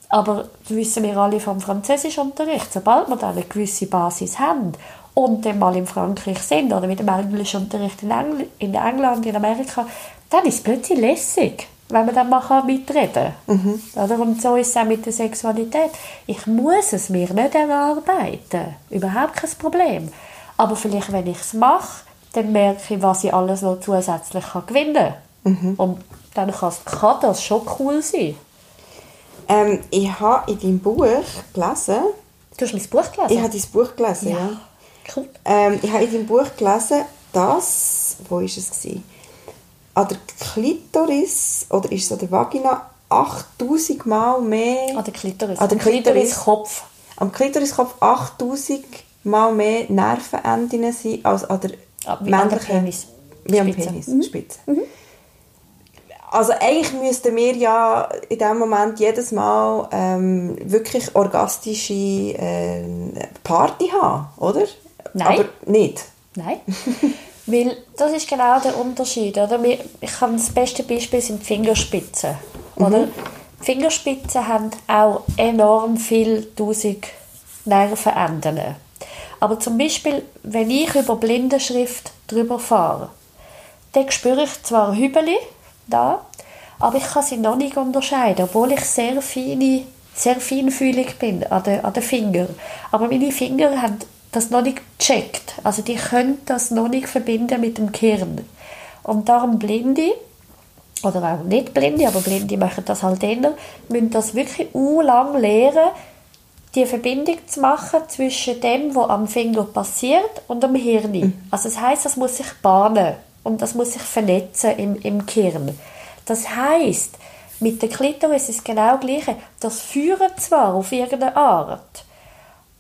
Aber das wissen wir alle vom Französischunterricht. Sobald wir dann eine gewisse Basis haben und dann mal in Frankreich sind oder mit dem Englischunterricht in, Engl in England, in Amerika, dann ist es plötzlich lässig, wenn man dann mal mitreden kann. Oder? Und so ist es auch mit der Sexualität. Ich muss es mir nicht erarbeiten. Überhaupt kein Problem. Aber vielleicht, wenn ich es mache, dann merke ich, was ich alles noch zusätzlich kann gewinnen kann. Und dann kann das schon cool sein. Ähm, ich habe in deinem Buch gelesen, Du hast mein Buch gelesen? ich habe dein Buch gelesen, ja. Cool. Ähm, ich habe in deinem Buch gelesen, dass, wo ist es gewesen? An der Klitoris, oder ist es an der Vagina, 8000 Mal mehr... An der Klitoris. An der Am Klitoris. Kopf. Am Klitoriskopf 8000 Mal mehr Nervenenden sind als an der Ah, wie an der männlichen... Penis- Wie am Spitze. Penis, Spitze. Also eigentlich müssten wir ja in dem Moment jedes Mal ähm, wirklich orgastische ähm, Party haben, oder? Nein. Aber nicht. Nein. Weil das ist genau der Unterschied. Oder? Ich habe das beste Beispiel sind die Fingerspitzen. Oder? Die Fingerspitzen haben auch enorm viele tausend Nervenenden. Aber zum Beispiel, wenn ich über Blindenschrift drüber fahre, dann spüre ich zwar Hübeli da, aber ich kann sie noch nicht unterscheiden, obwohl ich sehr feine, sehr feinfühlig bin an den, an den Fingern. Aber meine Finger haben das noch nicht gecheckt. Also die können das noch nicht verbinden mit dem Gehirn. Und darum Blinde, oder auch nicht Blinde, aber Blinde machen das halt eher, müssen das wirklich lang lernen, die Verbindung zu machen zwischen dem, was am Finger passiert und dem Hirn. Also das heißt, das muss sich bahnen und das muss sich vernetzen im, im Gehirn. Das heißt, mit der Klitoris ist es genau das Gleiche. Das führt zwar auf irgendeine Art,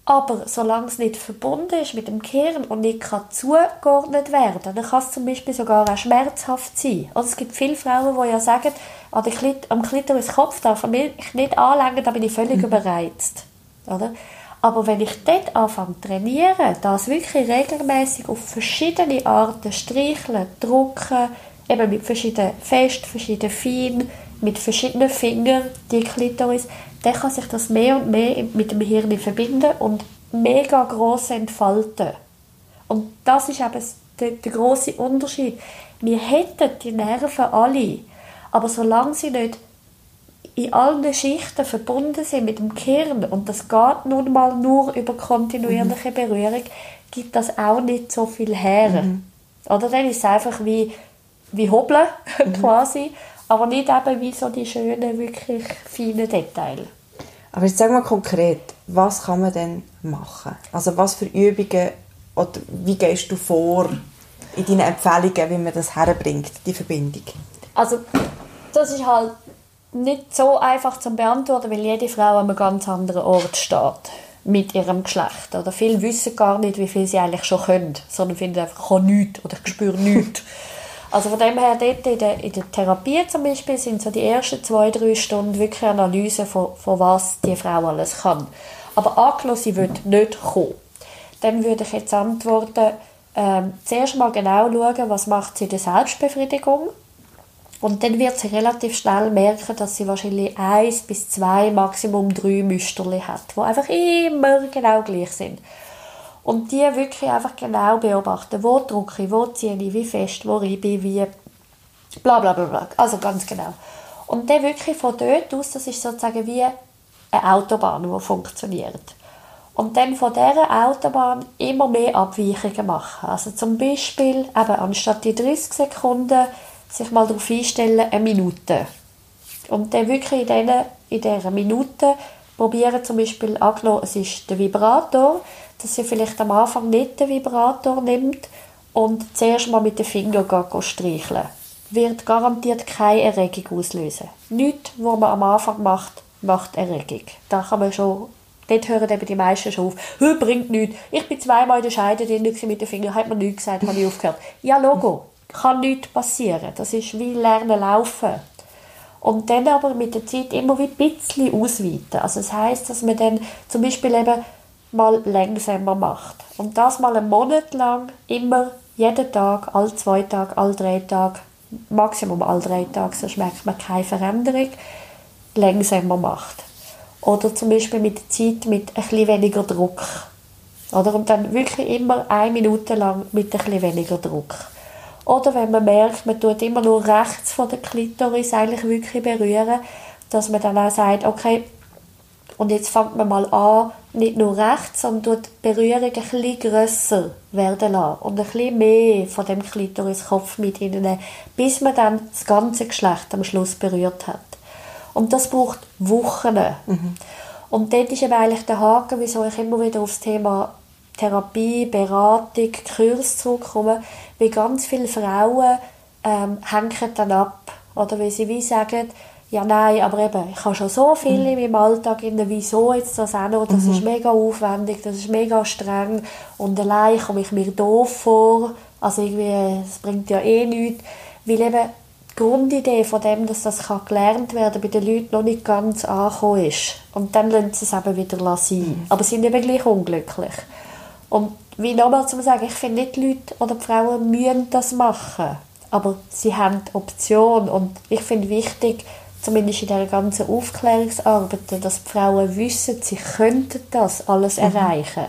aber solange es nicht verbunden ist mit dem Gehirn und nicht kann zugeordnet werden, dann kann es zum Beispiel sogar auch schmerzhaft sein. Also es gibt viele Frauen, die ja sagen, an Klit am Klitoriskopf darf man mich nicht anlängen, da bin ich völlig überreizt. Oder? Aber wenn ich dort anfange zu trainieren, das wirklich regelmäßig auf verschiedene Arten streicheln, drucken, eben mit verschiedenen fest, verschiedenen fein, mit verschiedenen Fingern, die Klitoris, dann kann sich das mehr und mehr mit dem Hirn verbinden und mega gross entfalten. Und das ist eben der, der große Unterschied. Wir hätten die Nerven alle, aber solange sie nicht in allen Schichten verbunden sind mit dem Gehirn und das geht nun mal nur über kontinuierliche Berührung, gibt das auch nicht so viel her. Oder dann ist es einfach wie, wie Hobeln quasi, aber nicht eben wie so die schönen, wirklich feinen Details. Aber jetzt sag mal konkret, was kann man denn machen? Also was für Übungen oder wie gehst du vor in deinen Empfehlungen, wie man das herbringt, die Verbindung? Also, das ist halt nicht so einfach zu beantworten, weil jede Frau an einem ganz anderen Ort steht mit ihrem Geschlecht. Oder viele wissen gar nicht, wie viel sie eigentlich schon können, sondern finden einfach, ich kann nichts oder ich spüre nichts. Also von dem her, dort in der, in der Therapie zum Beispiel, sind so die ersten zwei, drei Stunden wirklich Analyse von, von was die Frau alles kann. Aber angenommen, sie will nicht kommen, dann würde ich jetzt antworten, ähm, zuerst mal genau schauen, was macht sie in der Selbstbefriedigung Und dann wird sie relativ schnell merken, dass sie wahrscheinlich eins bis zwei, Maximum drei Müsterli hat, die einfach immer genau gleich sind. Und die wirklich einfach genau beobachten, wo drücke ich, wo ziehe ich, wie fest, wo ich, wie bla bla bla bla. Also ganz genau. Und dann wirklich von dort aus, das ist sozusagen wie eine Autobahn, die funktioniert. Und dann von dieser Autobahn immer mehr Abweichungen machen. Also zum Beispiel eben anstatt die 30 Sekunden sich mal darauf einstellen, eine Minute. Und dann wirklich in, diesen, in dieser Minute probieren zum Beispiel, angenommen, es ist der Vibrator, dass sie vielleicht am Anfang nicht den Vibrator nimmt und zuerst mal mit den Fingern streicheln. Wird garantiert keine Erregung auslösen. Nichts, was man am Anfang macht, macht Erregung. Da kann man schon Dort hören eben die meisten schon auf. Hör, bringt nichts. Ich bin zweimal in der Scheide drin mit den Fingern, hat mir nichts gesagt, habe ich aufgehört. Ja, Logo, kann nichts passieren. Das ist wie Lernen laufen. Und dann aber mit der Zeit immer wie ein bisschen ausweiten. Also das heißt, dass man dann zum Beispiel eben mal langsamer macht. Und das mal einen Monat lang, immer jeden Tag, alle zwei Tage, alle drei Tage, Maximum alle drei Tage, sonst merkt man keine Veränderung, langsamer macht. Oder zum Beispiel mit der Zeit mit bisschen weniger Druck. Oder? Und dann wirklich immer eine Minute lang mit bisschen weniger Druck. Oder wenn man merkt, man tut immer nur rechts von der Klitoris eigentlich wirklich berühren, dass man dann auch sagt, okay, und jetzt fängt man mal an, nicht nur rechts, sondern tut die Berührung ein bisschen grösser werden lassen und ein bisschen mehr von dem Klitoriskopf mit ihnen, bis man dann das ganze Geschlecht am Schluss berührt hat. Und das braucht Wochen. Mhm. Und dort ist eben eigentlich der Haken, wieso ich immer wieder aufs Thema Therapie, Beratung, Kurs zurückkomme, wie ganz viele Frauen ähm, hängen dann ab. Oder wie sie wie sagen, ja nein, aber eben, ich habe schon so viel mhm. in meinem Alltag, wieso jetzt das auch noch, das mhm. ist mega aufwendig, das ist mega streng und allein komme ich mir doof vor, also irgendwie, es bringt ja eh nichts, weil eben die Grundidee von dem, dass das kann gelernt werden bei den Leuten noch nicht ganz angekommen ist. Und dann lassen sie es eben wieder sein. Mhm. Aber sie sind eben gleich unglücklich. Und wie nochmal zu sagen, ich finde nicht, die Leute oder die Frauen müssen das machen. Aber sie haben die Option. Und ich finde wichtig, zumindest in dieser ganzen Aufklärungsarbeit, dass die Frauen wissen, sie könnten das alles mhm. erreichen.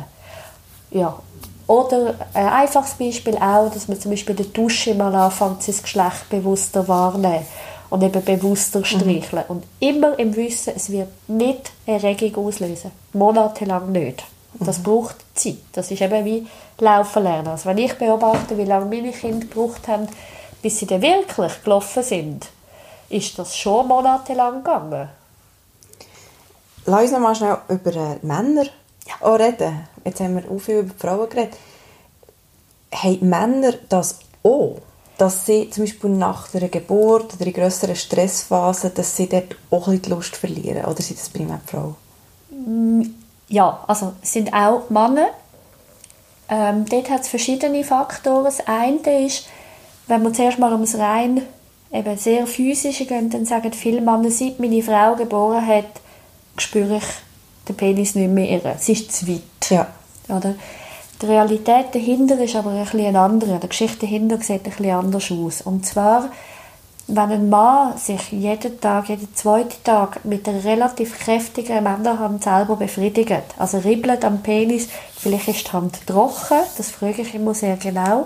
Ja, oder ein einfaches Beispiel auch, dass man zum Beispiel der Dusche mal anfängt, sein Geschlecht bewusster wahrnehmen und eben bewusster mhm. streicheln. Mhm. Und immer im Wissen, es wird nicht Erregung auslösen. Monatelang nicht. Das mhm. braucht Zeit. Das ist eben wie Laufen lernen. Also wenn ich beobachte, wie lange meine Kinder gebraucht haben, bis sie dann wirklich gelaufen sind, ist das schon monatelang gegangen. Lass uns noch mal schnell über äh, Männer ja. reden jetzt haben wir auch viel über Frauen geredet, haben Männer das auch? Dass sie zum Beispiel nach der Geburt oder in grösseren Stressphasen, dass sie dort auch ein die Lust verlieren? Oder sind das primär Frauen? Mm, ja, also es sind auch Männer. Ähm, dort hat es verschiedene Faktoren. Das eine ist, wenn man zuerst mal ums rein eben sehr physische gehen, dann sagen viele Männer, seit meine Frau geboren hat, spüre ich den Penis nicht mehr. Es ist zu weit. Ja. Oder? Die Realität dahinter ist aber ein bisschen eine andere. Die Geschichte dahinter sieht ein bisschen anders aus. Und zwar, wenn ein Mann sich jeden Tag, jeden zweiten Tag mit einer relativ kräftigen Männerhand selber befriedigt, also ribbelt am Penis, vielleicht ist die Hand trocken, das frage ich immer sehr genau,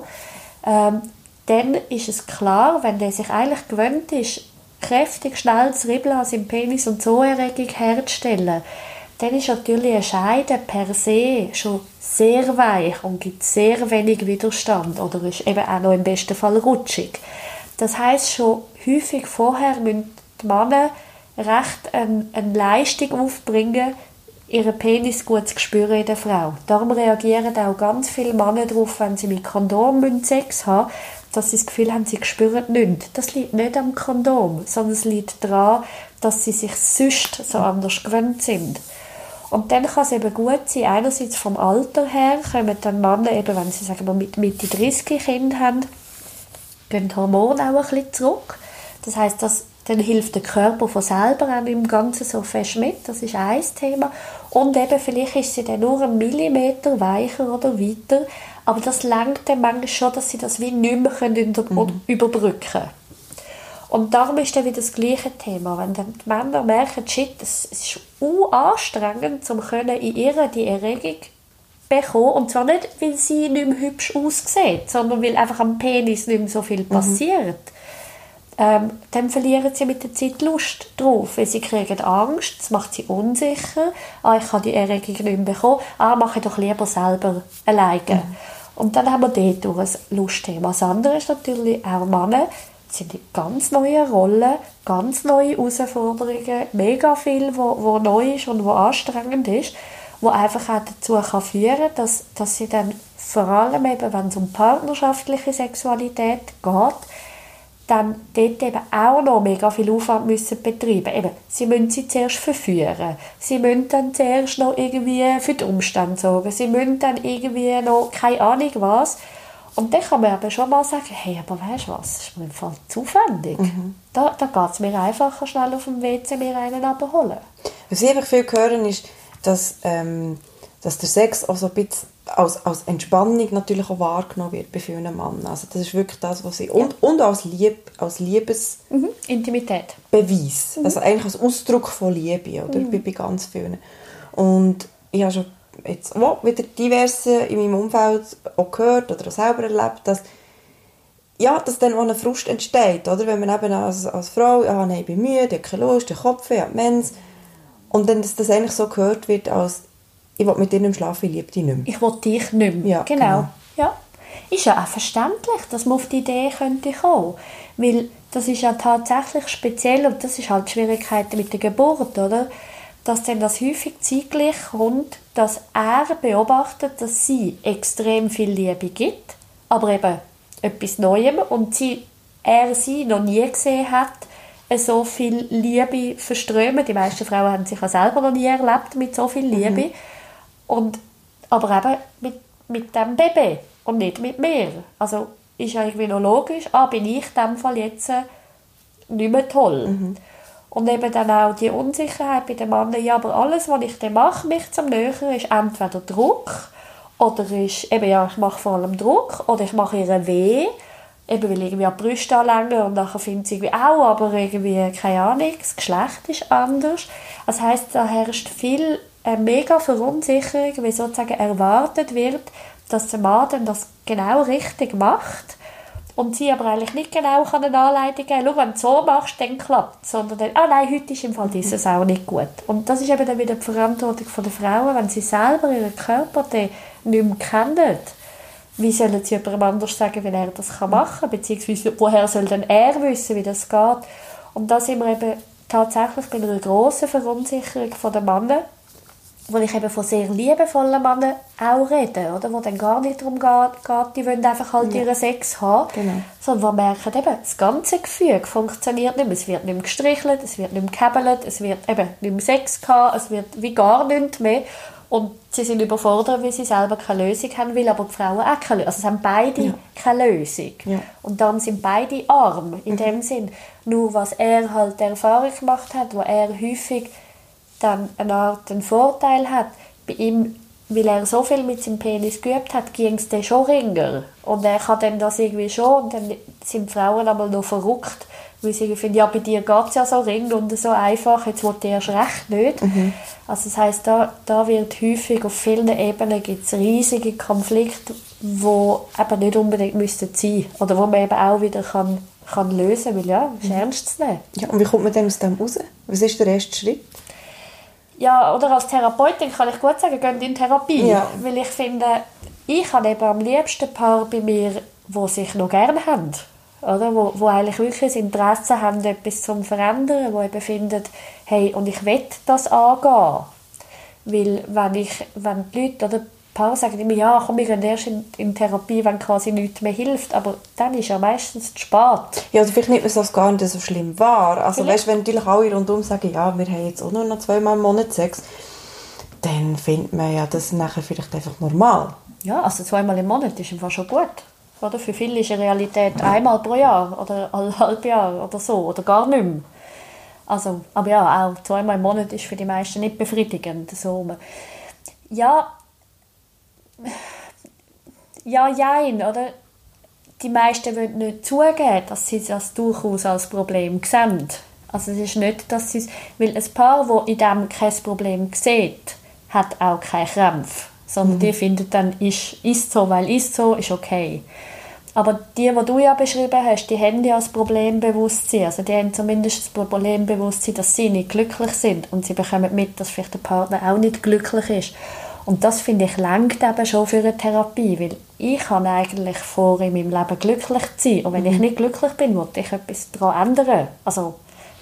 ähm, dann ist es klar, wenn der sich eigentlich gewöhnt ist, kräftig, schnell zu ribbeln an seinem Penis und so Erregung herzustellen, dann ist natürlich ein Scheiden per se schon sehr weich und gibt sehr wenig Widerstand oder ist eben auch noch im besten Fall rutschig. Das heißt schon häufig vorher müssen die Männer recht eine, eine Leistung aufbringen, ihren Penis gut zu spüren in der Frau. Darum reagieren auch ganz viele Männer darauf, wenn sie mit Kondom Sex haben, dass sie das Gefühl haben, sie spüren nichts. Das liegt nicht am Kondom, sondern es liegt daran, dass sie sich sonst so anders gewöhnt sind. Und dann kann es eben gut sein, einerseits vom Alter her, kommen dann Männer eben, wenn sie sagen wir, mit Mitte 30 Kinder haben, gehen die Hormone auch ein bisschen zurück. Das heißt, dass dann hilft der Körper von selber auch im Ganzen so fest mit. Das ist ein Thema. Und eben, vielleicht ist sie dann nur einen Millimeter weicher oder weiter. Aber das langt dann manchmal schon, dass sie das wie nicht mehr können mhm. überbrücken können. Und darum ist dann wieder das gleiche Thema. Wenn dann die Männer merken, shit, es ist anstrengend, um in ihr die Erregung bekommen. Und zwar nicht, weil sie nicht mehr hübsch aussieht, sondern weil einfach am Penis nicht mehr so viel passiert. Ähm, dann verlieren sie mit der Zeit Lust drauf, weil sie kriegen Angst, das macht sie unsicher. Ah, ich kann die Erregung nicht mehr bekommen. Ah, mache ich doch lieber selber alleine. Und dann haben wir dort ein Lustthema. Das andere ist natürlich auch Männer, sind in ganz neue Rollen, ganz neue Herausforderungen, mega viel, wo neu ist und wo anstrengend ist, wo einfach auch dazu kann führen dass, dass sie dann vor allem eben, wenn es um partnerschaftliche Sexualität geht, dann dort eben auch noch mega viel Aufwand müssen betreiben eben, Sie müssen sie zuerst verführen. Sie müssen dann zuerst noch irgendwie für die Umstände sorgen. Sie müssen dann irgendwie noch keine Ahnung was. Und dann kann man aber schon mal sagen, hey, aber weißt du was, das ist mir im Fall zu aufwendig. Mhm. Da, da geht es mir einfacher, schnell auf dem WC mir einen abholen. Was ich einfach viel hören ist, dass, ähm, dass der Sex auch so ein bisschen als, als Entspannung natürlich auch wahrgenommen wird bei vielen Männern. Also das ist wirklich das, was sie... Und, ja. und als, Lieb, als Liebes... Mhm. Intimität. Beweis. Mhm. Also eigentlich als Ausdruck von Liebe, oder? Mhm. Bei, bei ganz vielen. Und ich habe schon jetzt oh, wieder diverse in meinem Umfeld auch gehört oder auch selber erlebt, dass ja, dass dann auch ein Frust entsteht, oder? Wenn man eben als, als Frau, ja, nein, ich bin müde, ich habe keine Lust, ich habe Kopf, ich habe Mens. Und dann, dass das eigentlich so gehört wird als, ich will mit dir nicht schlafen, ich liebe dich nicht mehr. Ich will dich nicht mehr. Ja, genau. genau. Ja. Ist ja auch verständlich, dass man auf die Idee könnte kommen. Weil das ist ja tatsächlich speziell und das ist halt die Schwierigkeit mit der Geburt, oder? Dass dann das häufig zeitlich kommt, dass er beobachtet, dass sie extrem viel Liebe gibt, aber eben etwas Neuem und sie, er sie noch nie gesehen hat, so viel Liebe verströmen. Die meisten Frauen haben sich ja selber noch nie erlebt mit so viel Liebe. Mhm. Und, aber eben mit, mit dem Baby und nicht mit mir. Also ist ja irgendwie noch logisch, ah, bin ich in dem Fall jetzt äh, nicht mehr toll. Mhm. Und eben dann auch die Unsicherheit bei den Männern, ja, aber alles, was ich dann mache, mich zum Nähern, ist entweder Druck, oder ist, eben ja, ich mache vor allem Druck, oder ich mache ihr weh, eben weil irgendwie an die Brüste anlängen und nachher findet sie irgendwie auch, aber irgendwie, keine Ahnung, das Geschlecht ist anders. Das heisst, da herrscht viel eine mega Verunsicherung, weil sozusagen erwartet wird, dass der Mann dann das genau richtig macht und sie aber eigentlich nicht genau eine Anleitung geben kann, wenn du so machst, dann klappt es, sondern dann, ah nein, heute ist im Fall dieses auch nicht gut. Und das ist eben dann wieder die Verantwortung der Frauen, wenn sie selber ihren Körper dann nicht mehr kennen, wie sollen sie jemandem anders sagen, wie er das machen kann, beziehungsweise woher soll denn er wissen, wie das geht. Und da sind wir eben tatsächlich bei einer grossen Verunsicherung der Männer, wo ich eben von sehr liebevollen Männern auch rede, oder? wo dann gar nicht darum geht, die wollen einfach halt ja. ihren Sex haben, genau. sondern die merken eben, das ganze Gefühl funktioniert nicht mehr. Es wird nicht mehr gestrichelt, es wird nicht mehr gekäbelt, es wird eben nicht mehr Sex gehabt, es wird wie gar nichts mehr. Und sie sind überfordert, weil sie selber keine Lösung haben will, aber die Frauen auch keine Lösung. Also es haben beide ja. keine Lösung. Ja. Und dann sind beide arm, in mhm. dem Sinn. Nur was er halt der Erfahrung gemacht hat, wo er häufig dann eine Art einen Vorteil hat. Bei ihm, weil er so viel mit seinem Penis geübt hat, ging es dann schon ringer. Und er kann dann das irgendwie schon, und dann sind die Frauen einmal noch verrückt, weil sie finden, ja, bei dir geht es ja so ring und so einfach, jetzt will der erst recht nicht. Mhm. Also das heisst, da, da wird häufig auf vielen Ebenen gibt's riesige Konflikte, die eben nicht unbedingt müssten sein oder wo man eben auch wieder kann, kann lösen kann, weil ja, ist mhm. ernst zu nehmen. Ja, und wie kommt man dann aus dem raus? Was ist der erste Schritt? Ja, oder als Therapeutin kann ich gut sagen, gehen in Therapie. Ja. Weil ich finde, ich habe eben am liebsten Paar bei mir, die sich noch gerne haben. Oder? Wo, wo eigentlich wirklich ein Interesse haben, etwas zu verändern, wo eben finden, hey, und ich will das angehen. Weil wenn, ich, wenn die Leute, oder Paare sagen immer, ja, komm, wir gehen erst in, in Therapie, wenn quasi nichts mehr hilft. Aber dann ist ja meistens zu spät. Ja, vielleicht nimmt man es als gar nicht so schlimm wahr. Also weißt, wenn natürlich alle rundum sagen, ja, wir haben jetzt auch nur noch zweimal im Monat Sex, dann findet man ja das nachher vielleicht einfach normal. Ja, also zweimal im Monat ist einfach schon gut. Oder? Für viele ist eine Realität einmal pro Jahr oder ein halbes Jahr oder so oder gar nicht mehr. Also, aber ja, auch zweimal im Monat ist für die meisten nicht befriedigend. So. Ja, ja, jein, oder? die meisten wollen nicht zugeben, dass sie das durchaus als Problem sehen. Also es ist nicht, dass sie weil ein Paar, das in dem kein Problem sieht, hat auch keine Krämpfe, sondern mhm. die findet dann, ist, ist so, weil ist so, ist okay. Aber die, die du ja beschrieben hast, die haben ja das Problembewusstsein. Also die haben zumindest das Problembewusstsein, dass sie nicht glücklich sind und sie bekommen mit, dass vielleicht der Partner auch nicht glücklich ist. Und das finde ich langt eben schon für eine Therapie, weil ich kann eigentlich vor, in meinem Leben glücklich zu sein. Und wenn ich mhm. nicht glücklich bin, muss ich etwas daran ändern. Also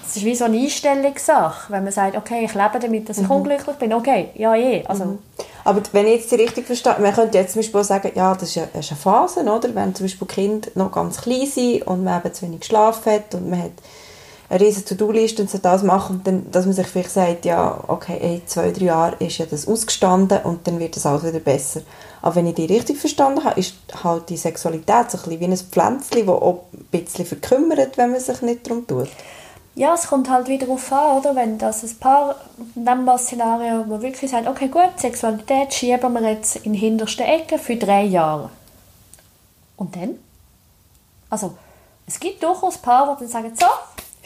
es ist wie so eine Einstellungssache, wenn man sagt, okay, ich lebe damit, dass ich mhm. unglücklich bin, okay, ja eh. Also, mhm. Aber wenn ich jetzt richtig verstehe, man könnte jetzt zum Beispiel sagen, ja, das ist eine, das ist eine Phase, oder? wenn zum Beispiel Kinder noch ganz klein sind und man eben zu wenig geschlafen hat und man hat eine riesige To-Do-Liste und so das machen, und dann, dass man sich vielleicht sagt, ja, okay, in zwei, drei Jahren ist ja das ausgestanden und dann wird das alles wieder besser. Aber wenn ich die richtig verstanden habe, ist halt die Sexualität so ein bisschen wie ein Pflänzchen, das auch ein bisschen verkümmert, wenn man sich nicht darum tut. Ja, es kommt halt wieder darauf an, oder? Wenn das ein Paar, nehmen wir ein Szenario, wo wirklich sagt, okay gut, Sexualität schieben wir jetzt in die hinterste Ecke für drei Jahre. Und dann? Also, es gibt durchaus Paare, die dann sagen, so,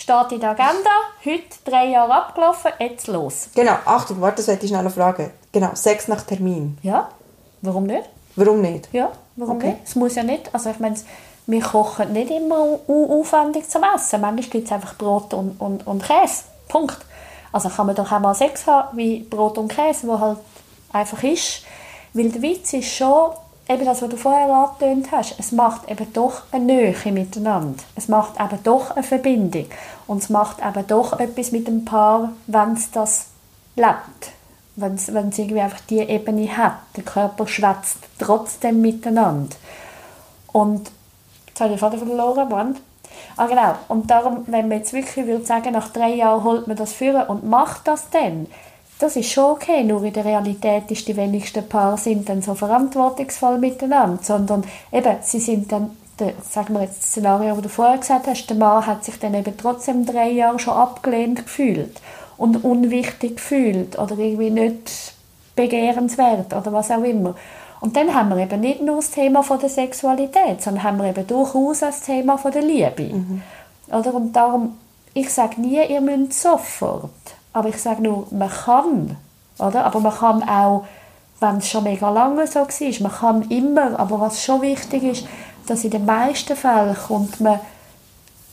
steht in der Agenda, heute drei Jahre abgelaufen, jetzt los. Genau, Achtung, warte, das hätte ich schnell eine Frage. Genau, Sex nach Termin. Ja, warum nicht? Warum nicht? Ja, warum okay. nicht? Es muss ja nicht, also ich meine, wir kochen nicht immer aufwendig zum Essen. Manchmal gibt es einfach Brot und, und, und Käse. Punkt. Also kann man doch auch mal Sex haben wie Brot und Käse, wo halt einfach ist. Weil der Witz ist schon, eben das, was du vorher angetönt hast, es macht eben doch eine Nähe miteinander. Es macht eben doch eine Verbindung. Und es macht eben doch etwas mit dem Paar, wenn es das lebt. Wenn es, wenn es irgendwie einfach diese Ebene hat. Der Körper schwätzt trotzdem miteinander. Und, jetzt habe ich den Vater verloren, Moment. Ah, genau. Und darum, wenn man jetzt wirklich würde sagen, nach drei Jahren holt man das führen und macht das dann, das ist schon okay, nur in der Realität ist die wenigsten Paar sind dann so verantwortungsvoll miteinander, sondern eben, sie sind dann, der, sagen wir jetzt das Szenario, das du vorher gesagt hast, der Mann hat sich dann eben trotzdem drei Jahre schon abgelehnt gefühlt und unwichtig gefühlt oder irgendwie nicht begehrenswert oder was auch immer. Und dann haben wir eben nicht nur das Thema von der Sexualität, sondern haben wir eben durchaus das Thema von der Liebe. Mhm. Oder? Und darum, ich sage nie, ihr müsst sofort. Aber ich sage nur, man kann. Oder? Aber man kann auch, wenn es schon mega lange so war, man kann immer. Aber was schon wichtig ist, dass in den meisten Fällen kommt man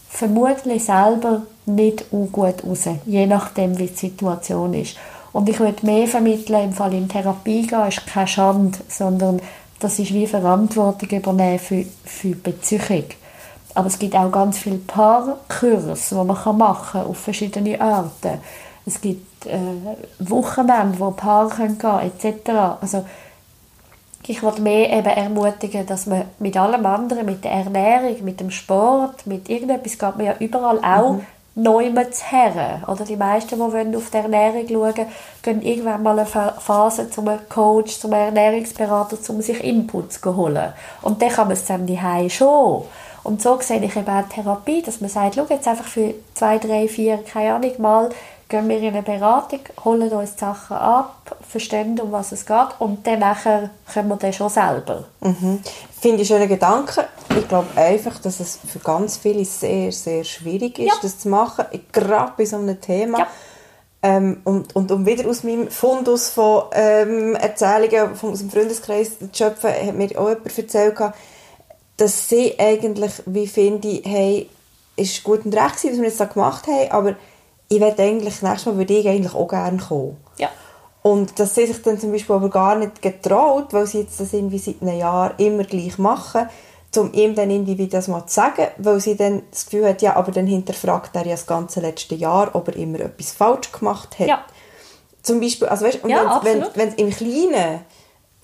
vermutlich selber nicht gut raus, je nachdem, wie die Situation ist. Und ich würde mehr vermitteln, im Fall in Therapie gehen, ist keine Schande, sondern das ist wie Verantwortung übernehmen für, für Beziehung. Aber es gibt auch ganz viele Paarkurse, die man machen kann, auf verschiedene Arten. Es gibt äh, Wochenende, wo Paare gehen können, etc. Also, ich würde mehr eben ermutigen, dass man mit allem anderen, mit der Ernährung, mit dem Sport, mit irgendetwas geht man ja überall auch mhm. neu her. Oder die meisten, die wollen auf die Ernährung schauen, gehen irgendwann mal eine Phase zum Coach, zum Ernährungsberater, um sich Inputs zu holen. Und dann kann man es dann die schon. Und so sehe ich eben auch Therapie, dass man sagt, schau jetzt einfach für zwei, drei, vier, keine Ahnung, mal gehen wir in eine Beratung, holen uns die Sachen ab, verstehen, um was es geht und dann nachher können wir das schon selber. Mhm. Finde ich schönen Gedanken. Ich glaube einfach, dass es für ganz viele sehr, sehr schwierig ist, ja. das zu machen, gerade bei so einem Thema. Ja. Ähm, und, und um wieder aus meinem Fundus von ähm, Erzählungen von, aus dem Freundeskreis zu schöpfen, hat mir auch jemand erzählt, dass sie eigentlich, wie finde ich, hey, ist gut und recht was wir jetzt da gemacht haben, aber ich werde eigentlich, nächstes Mal würde ich eigentlich auch gerne kommen. Ja. Und dass sie sich dann zum Beispiel aber gar nicht getraut, weil sie jetzt das irgendwie seit einem Jahr immer gleich machen, um ihm dann irgendwie das mal zu sagen, weil sie dann das Gefühl hat, ja, aber dann hinterfragt er ja das ganze letzte Jahr, ob er immer etwas falsch gemacht hat. Ja. Zum Beispiel, also weißt, ja, wenn es im Kleinen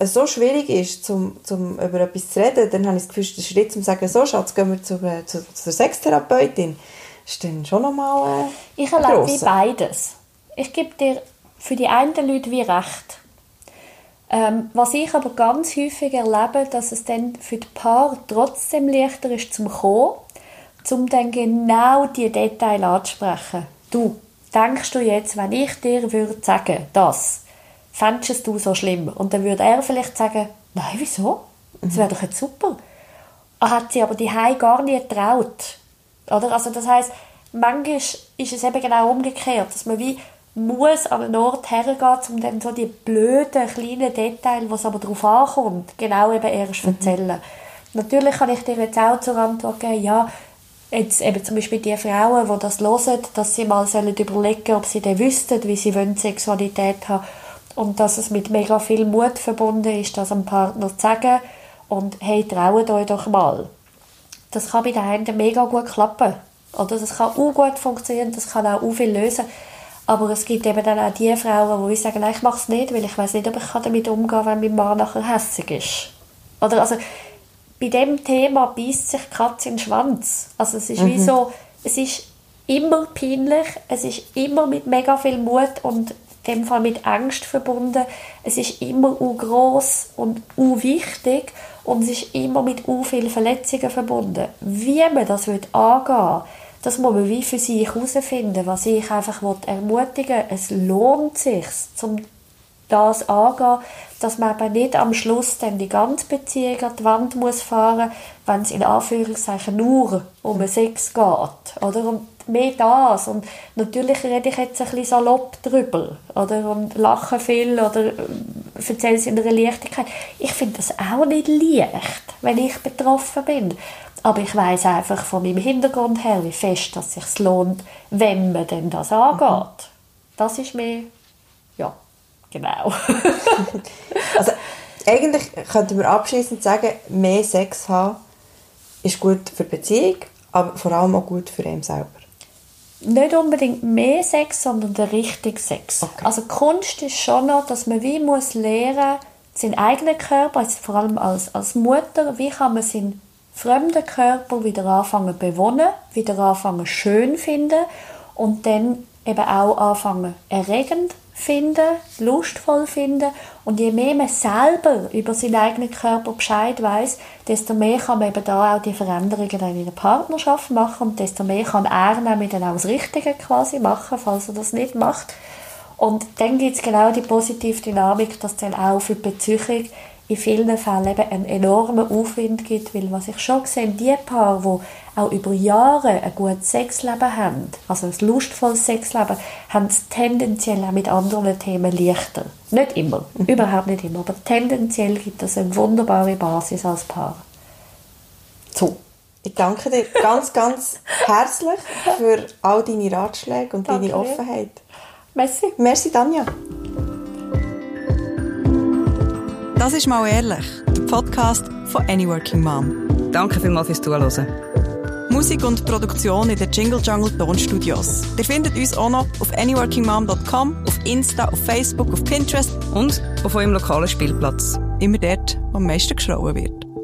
so schwierig ist, zum, zum über etwas zu reden, dann habe ich das Gefühl, der Schritt zum sagen, so Schatz, gehen wir zu, zu, zur Sextherapeutin, ist dann schon nochmal äh, Ich erlebe wie beides. Ich gebe dir für die einen Leute wie recht. Ähm, was ich aber ganz häufig erlebe, dass es dann für die Paar trotzdem leichter ist zum kommen, um dann genau die Details anzusprechen. Du, denkst du jetzt, wenn ich dir würde sagen, das, fändest du so schlimm? Und dann würde er vielleicht sagen, nein, wieso? Das wäre doch jetzt super. hat sie aber die gar nie getraut. Oder? Also das heißt, manchmal ist es eben genau umgekehrt, dass man wie muss an einen Ort hergehen, um dann so die blöden, kleinen Details, was aber darauf ankommt, genau eben erst zu mhm. erzählen. Natürlich kann ich dir jetzt auch zur Antwort geben, ja, jetzt eben zum Beispiel die Frauen, die das hören, dass sie mal sollen überlegen ob sie dann wüssten, wie sie wollen, Sexualität haben und dass es mit mega viel Mut verbunden ist, das einem Partner zu sagen und hey, traut euch doch mal. Das kann bei den einen mega gut klappen. Oder das kann auch gut funktionieren, das kann auch, viel lösen. Aber es gibt eben dann auch die Frauen, die sagen, nein, ich mache es nicht, weil ich weiß nicht, ob ich damit umgehen kann, wenn mein Mann nachher hässlich ist. Oder also, bei dem Thema beißt sich die Katze in den Schwanz. Also es ist mhm. wie so, es ist immer peinlich, es ist immer mit mega viel Mut und in dem Fall mit Angst verbunden. Es ist immer u groß und u wichtig und es ist immer mit u viel Verletzungen verbunden. Wie man das angehen, das muss man wie für sich herausfinden, was ich einfach ermutigen will. Es lohnt sich, zum das angehen, dass man aber nicht am Schluss dann die ganze Beziehung an die Wand muss fahren, wenn es in Anführungszeichen nur um Sex geht, oder? Und mehr das. Und natürlich rede ich jetzt ein bisschen salopp drüber, oder? Und lache viel, oder äh, erzähle es in einer Leichtigkeit. Ich finde das auch nicht leicht, wenn ich betroffen bin. Aber ich weiß einfach von meinem Hintergrund her, wie fest dass es sich lohnt, wenn man denn das angeht. Das ist mir, ja, genau. also eigentlich könnten wir abschließend sagen, mehr Sex haben ist gut für die Beziehung, aber vor allem auch gut für ihn selber. Nicht unbedingt mehr Sex, sondern der richtige Sex. Okay. Also Kunst ist schon noch, dass man wie muss lernen, seinen eigenen Körper, also vor allem als, als Mutter, wie kann man seinen fremden Körper wieder anfangen bewohnen, wieder anfangen schön finden und dann eben auch anfangen erregend finden, lustvoll finden und je mehr man selber über seinen eigenen Körper Bescheid weiß, desto mehr kann man eben da auch die Veränderungen in der Partnerschaft machen und desto mehr kann er nämlich dann auch das Richtige quasi machen, falls er das nicht macht. Und dann gibt es genau die positive Dynamik, dass dann auch für die Beziehung in vielen Fällen eben einen enormen Aufwind gibt, weil was ich schon sehe, die Paare, die auch über Jahre ein gutes Sexleben haben, also ein lustvolles Sexleben, haben es tendenziell auch mit anderen Themen leichter. Nicht immer, mhm. überhaupt nicht immer, aber tendenziell gibt es eine wunderbare Basis als Paar. So. Ich danke dir ganz, ganz herzlich für all deine Ratschläge und danke deine Offenheit. Merci. Merci, Tanja. Das ist mal ehrlich, der Podcast von Any Working Mom. Danke vielmals fürs Zuhören. Musik und Produktion in den Jingle Jungle Tonstudios. Ihr findet uns auch noch auf anyworkingmom.com, auf Insta, auf Facebook, auf Pinterest und auf eurem lokalen Spielplatz. Immer dort, wo am meisten geschrauen wird.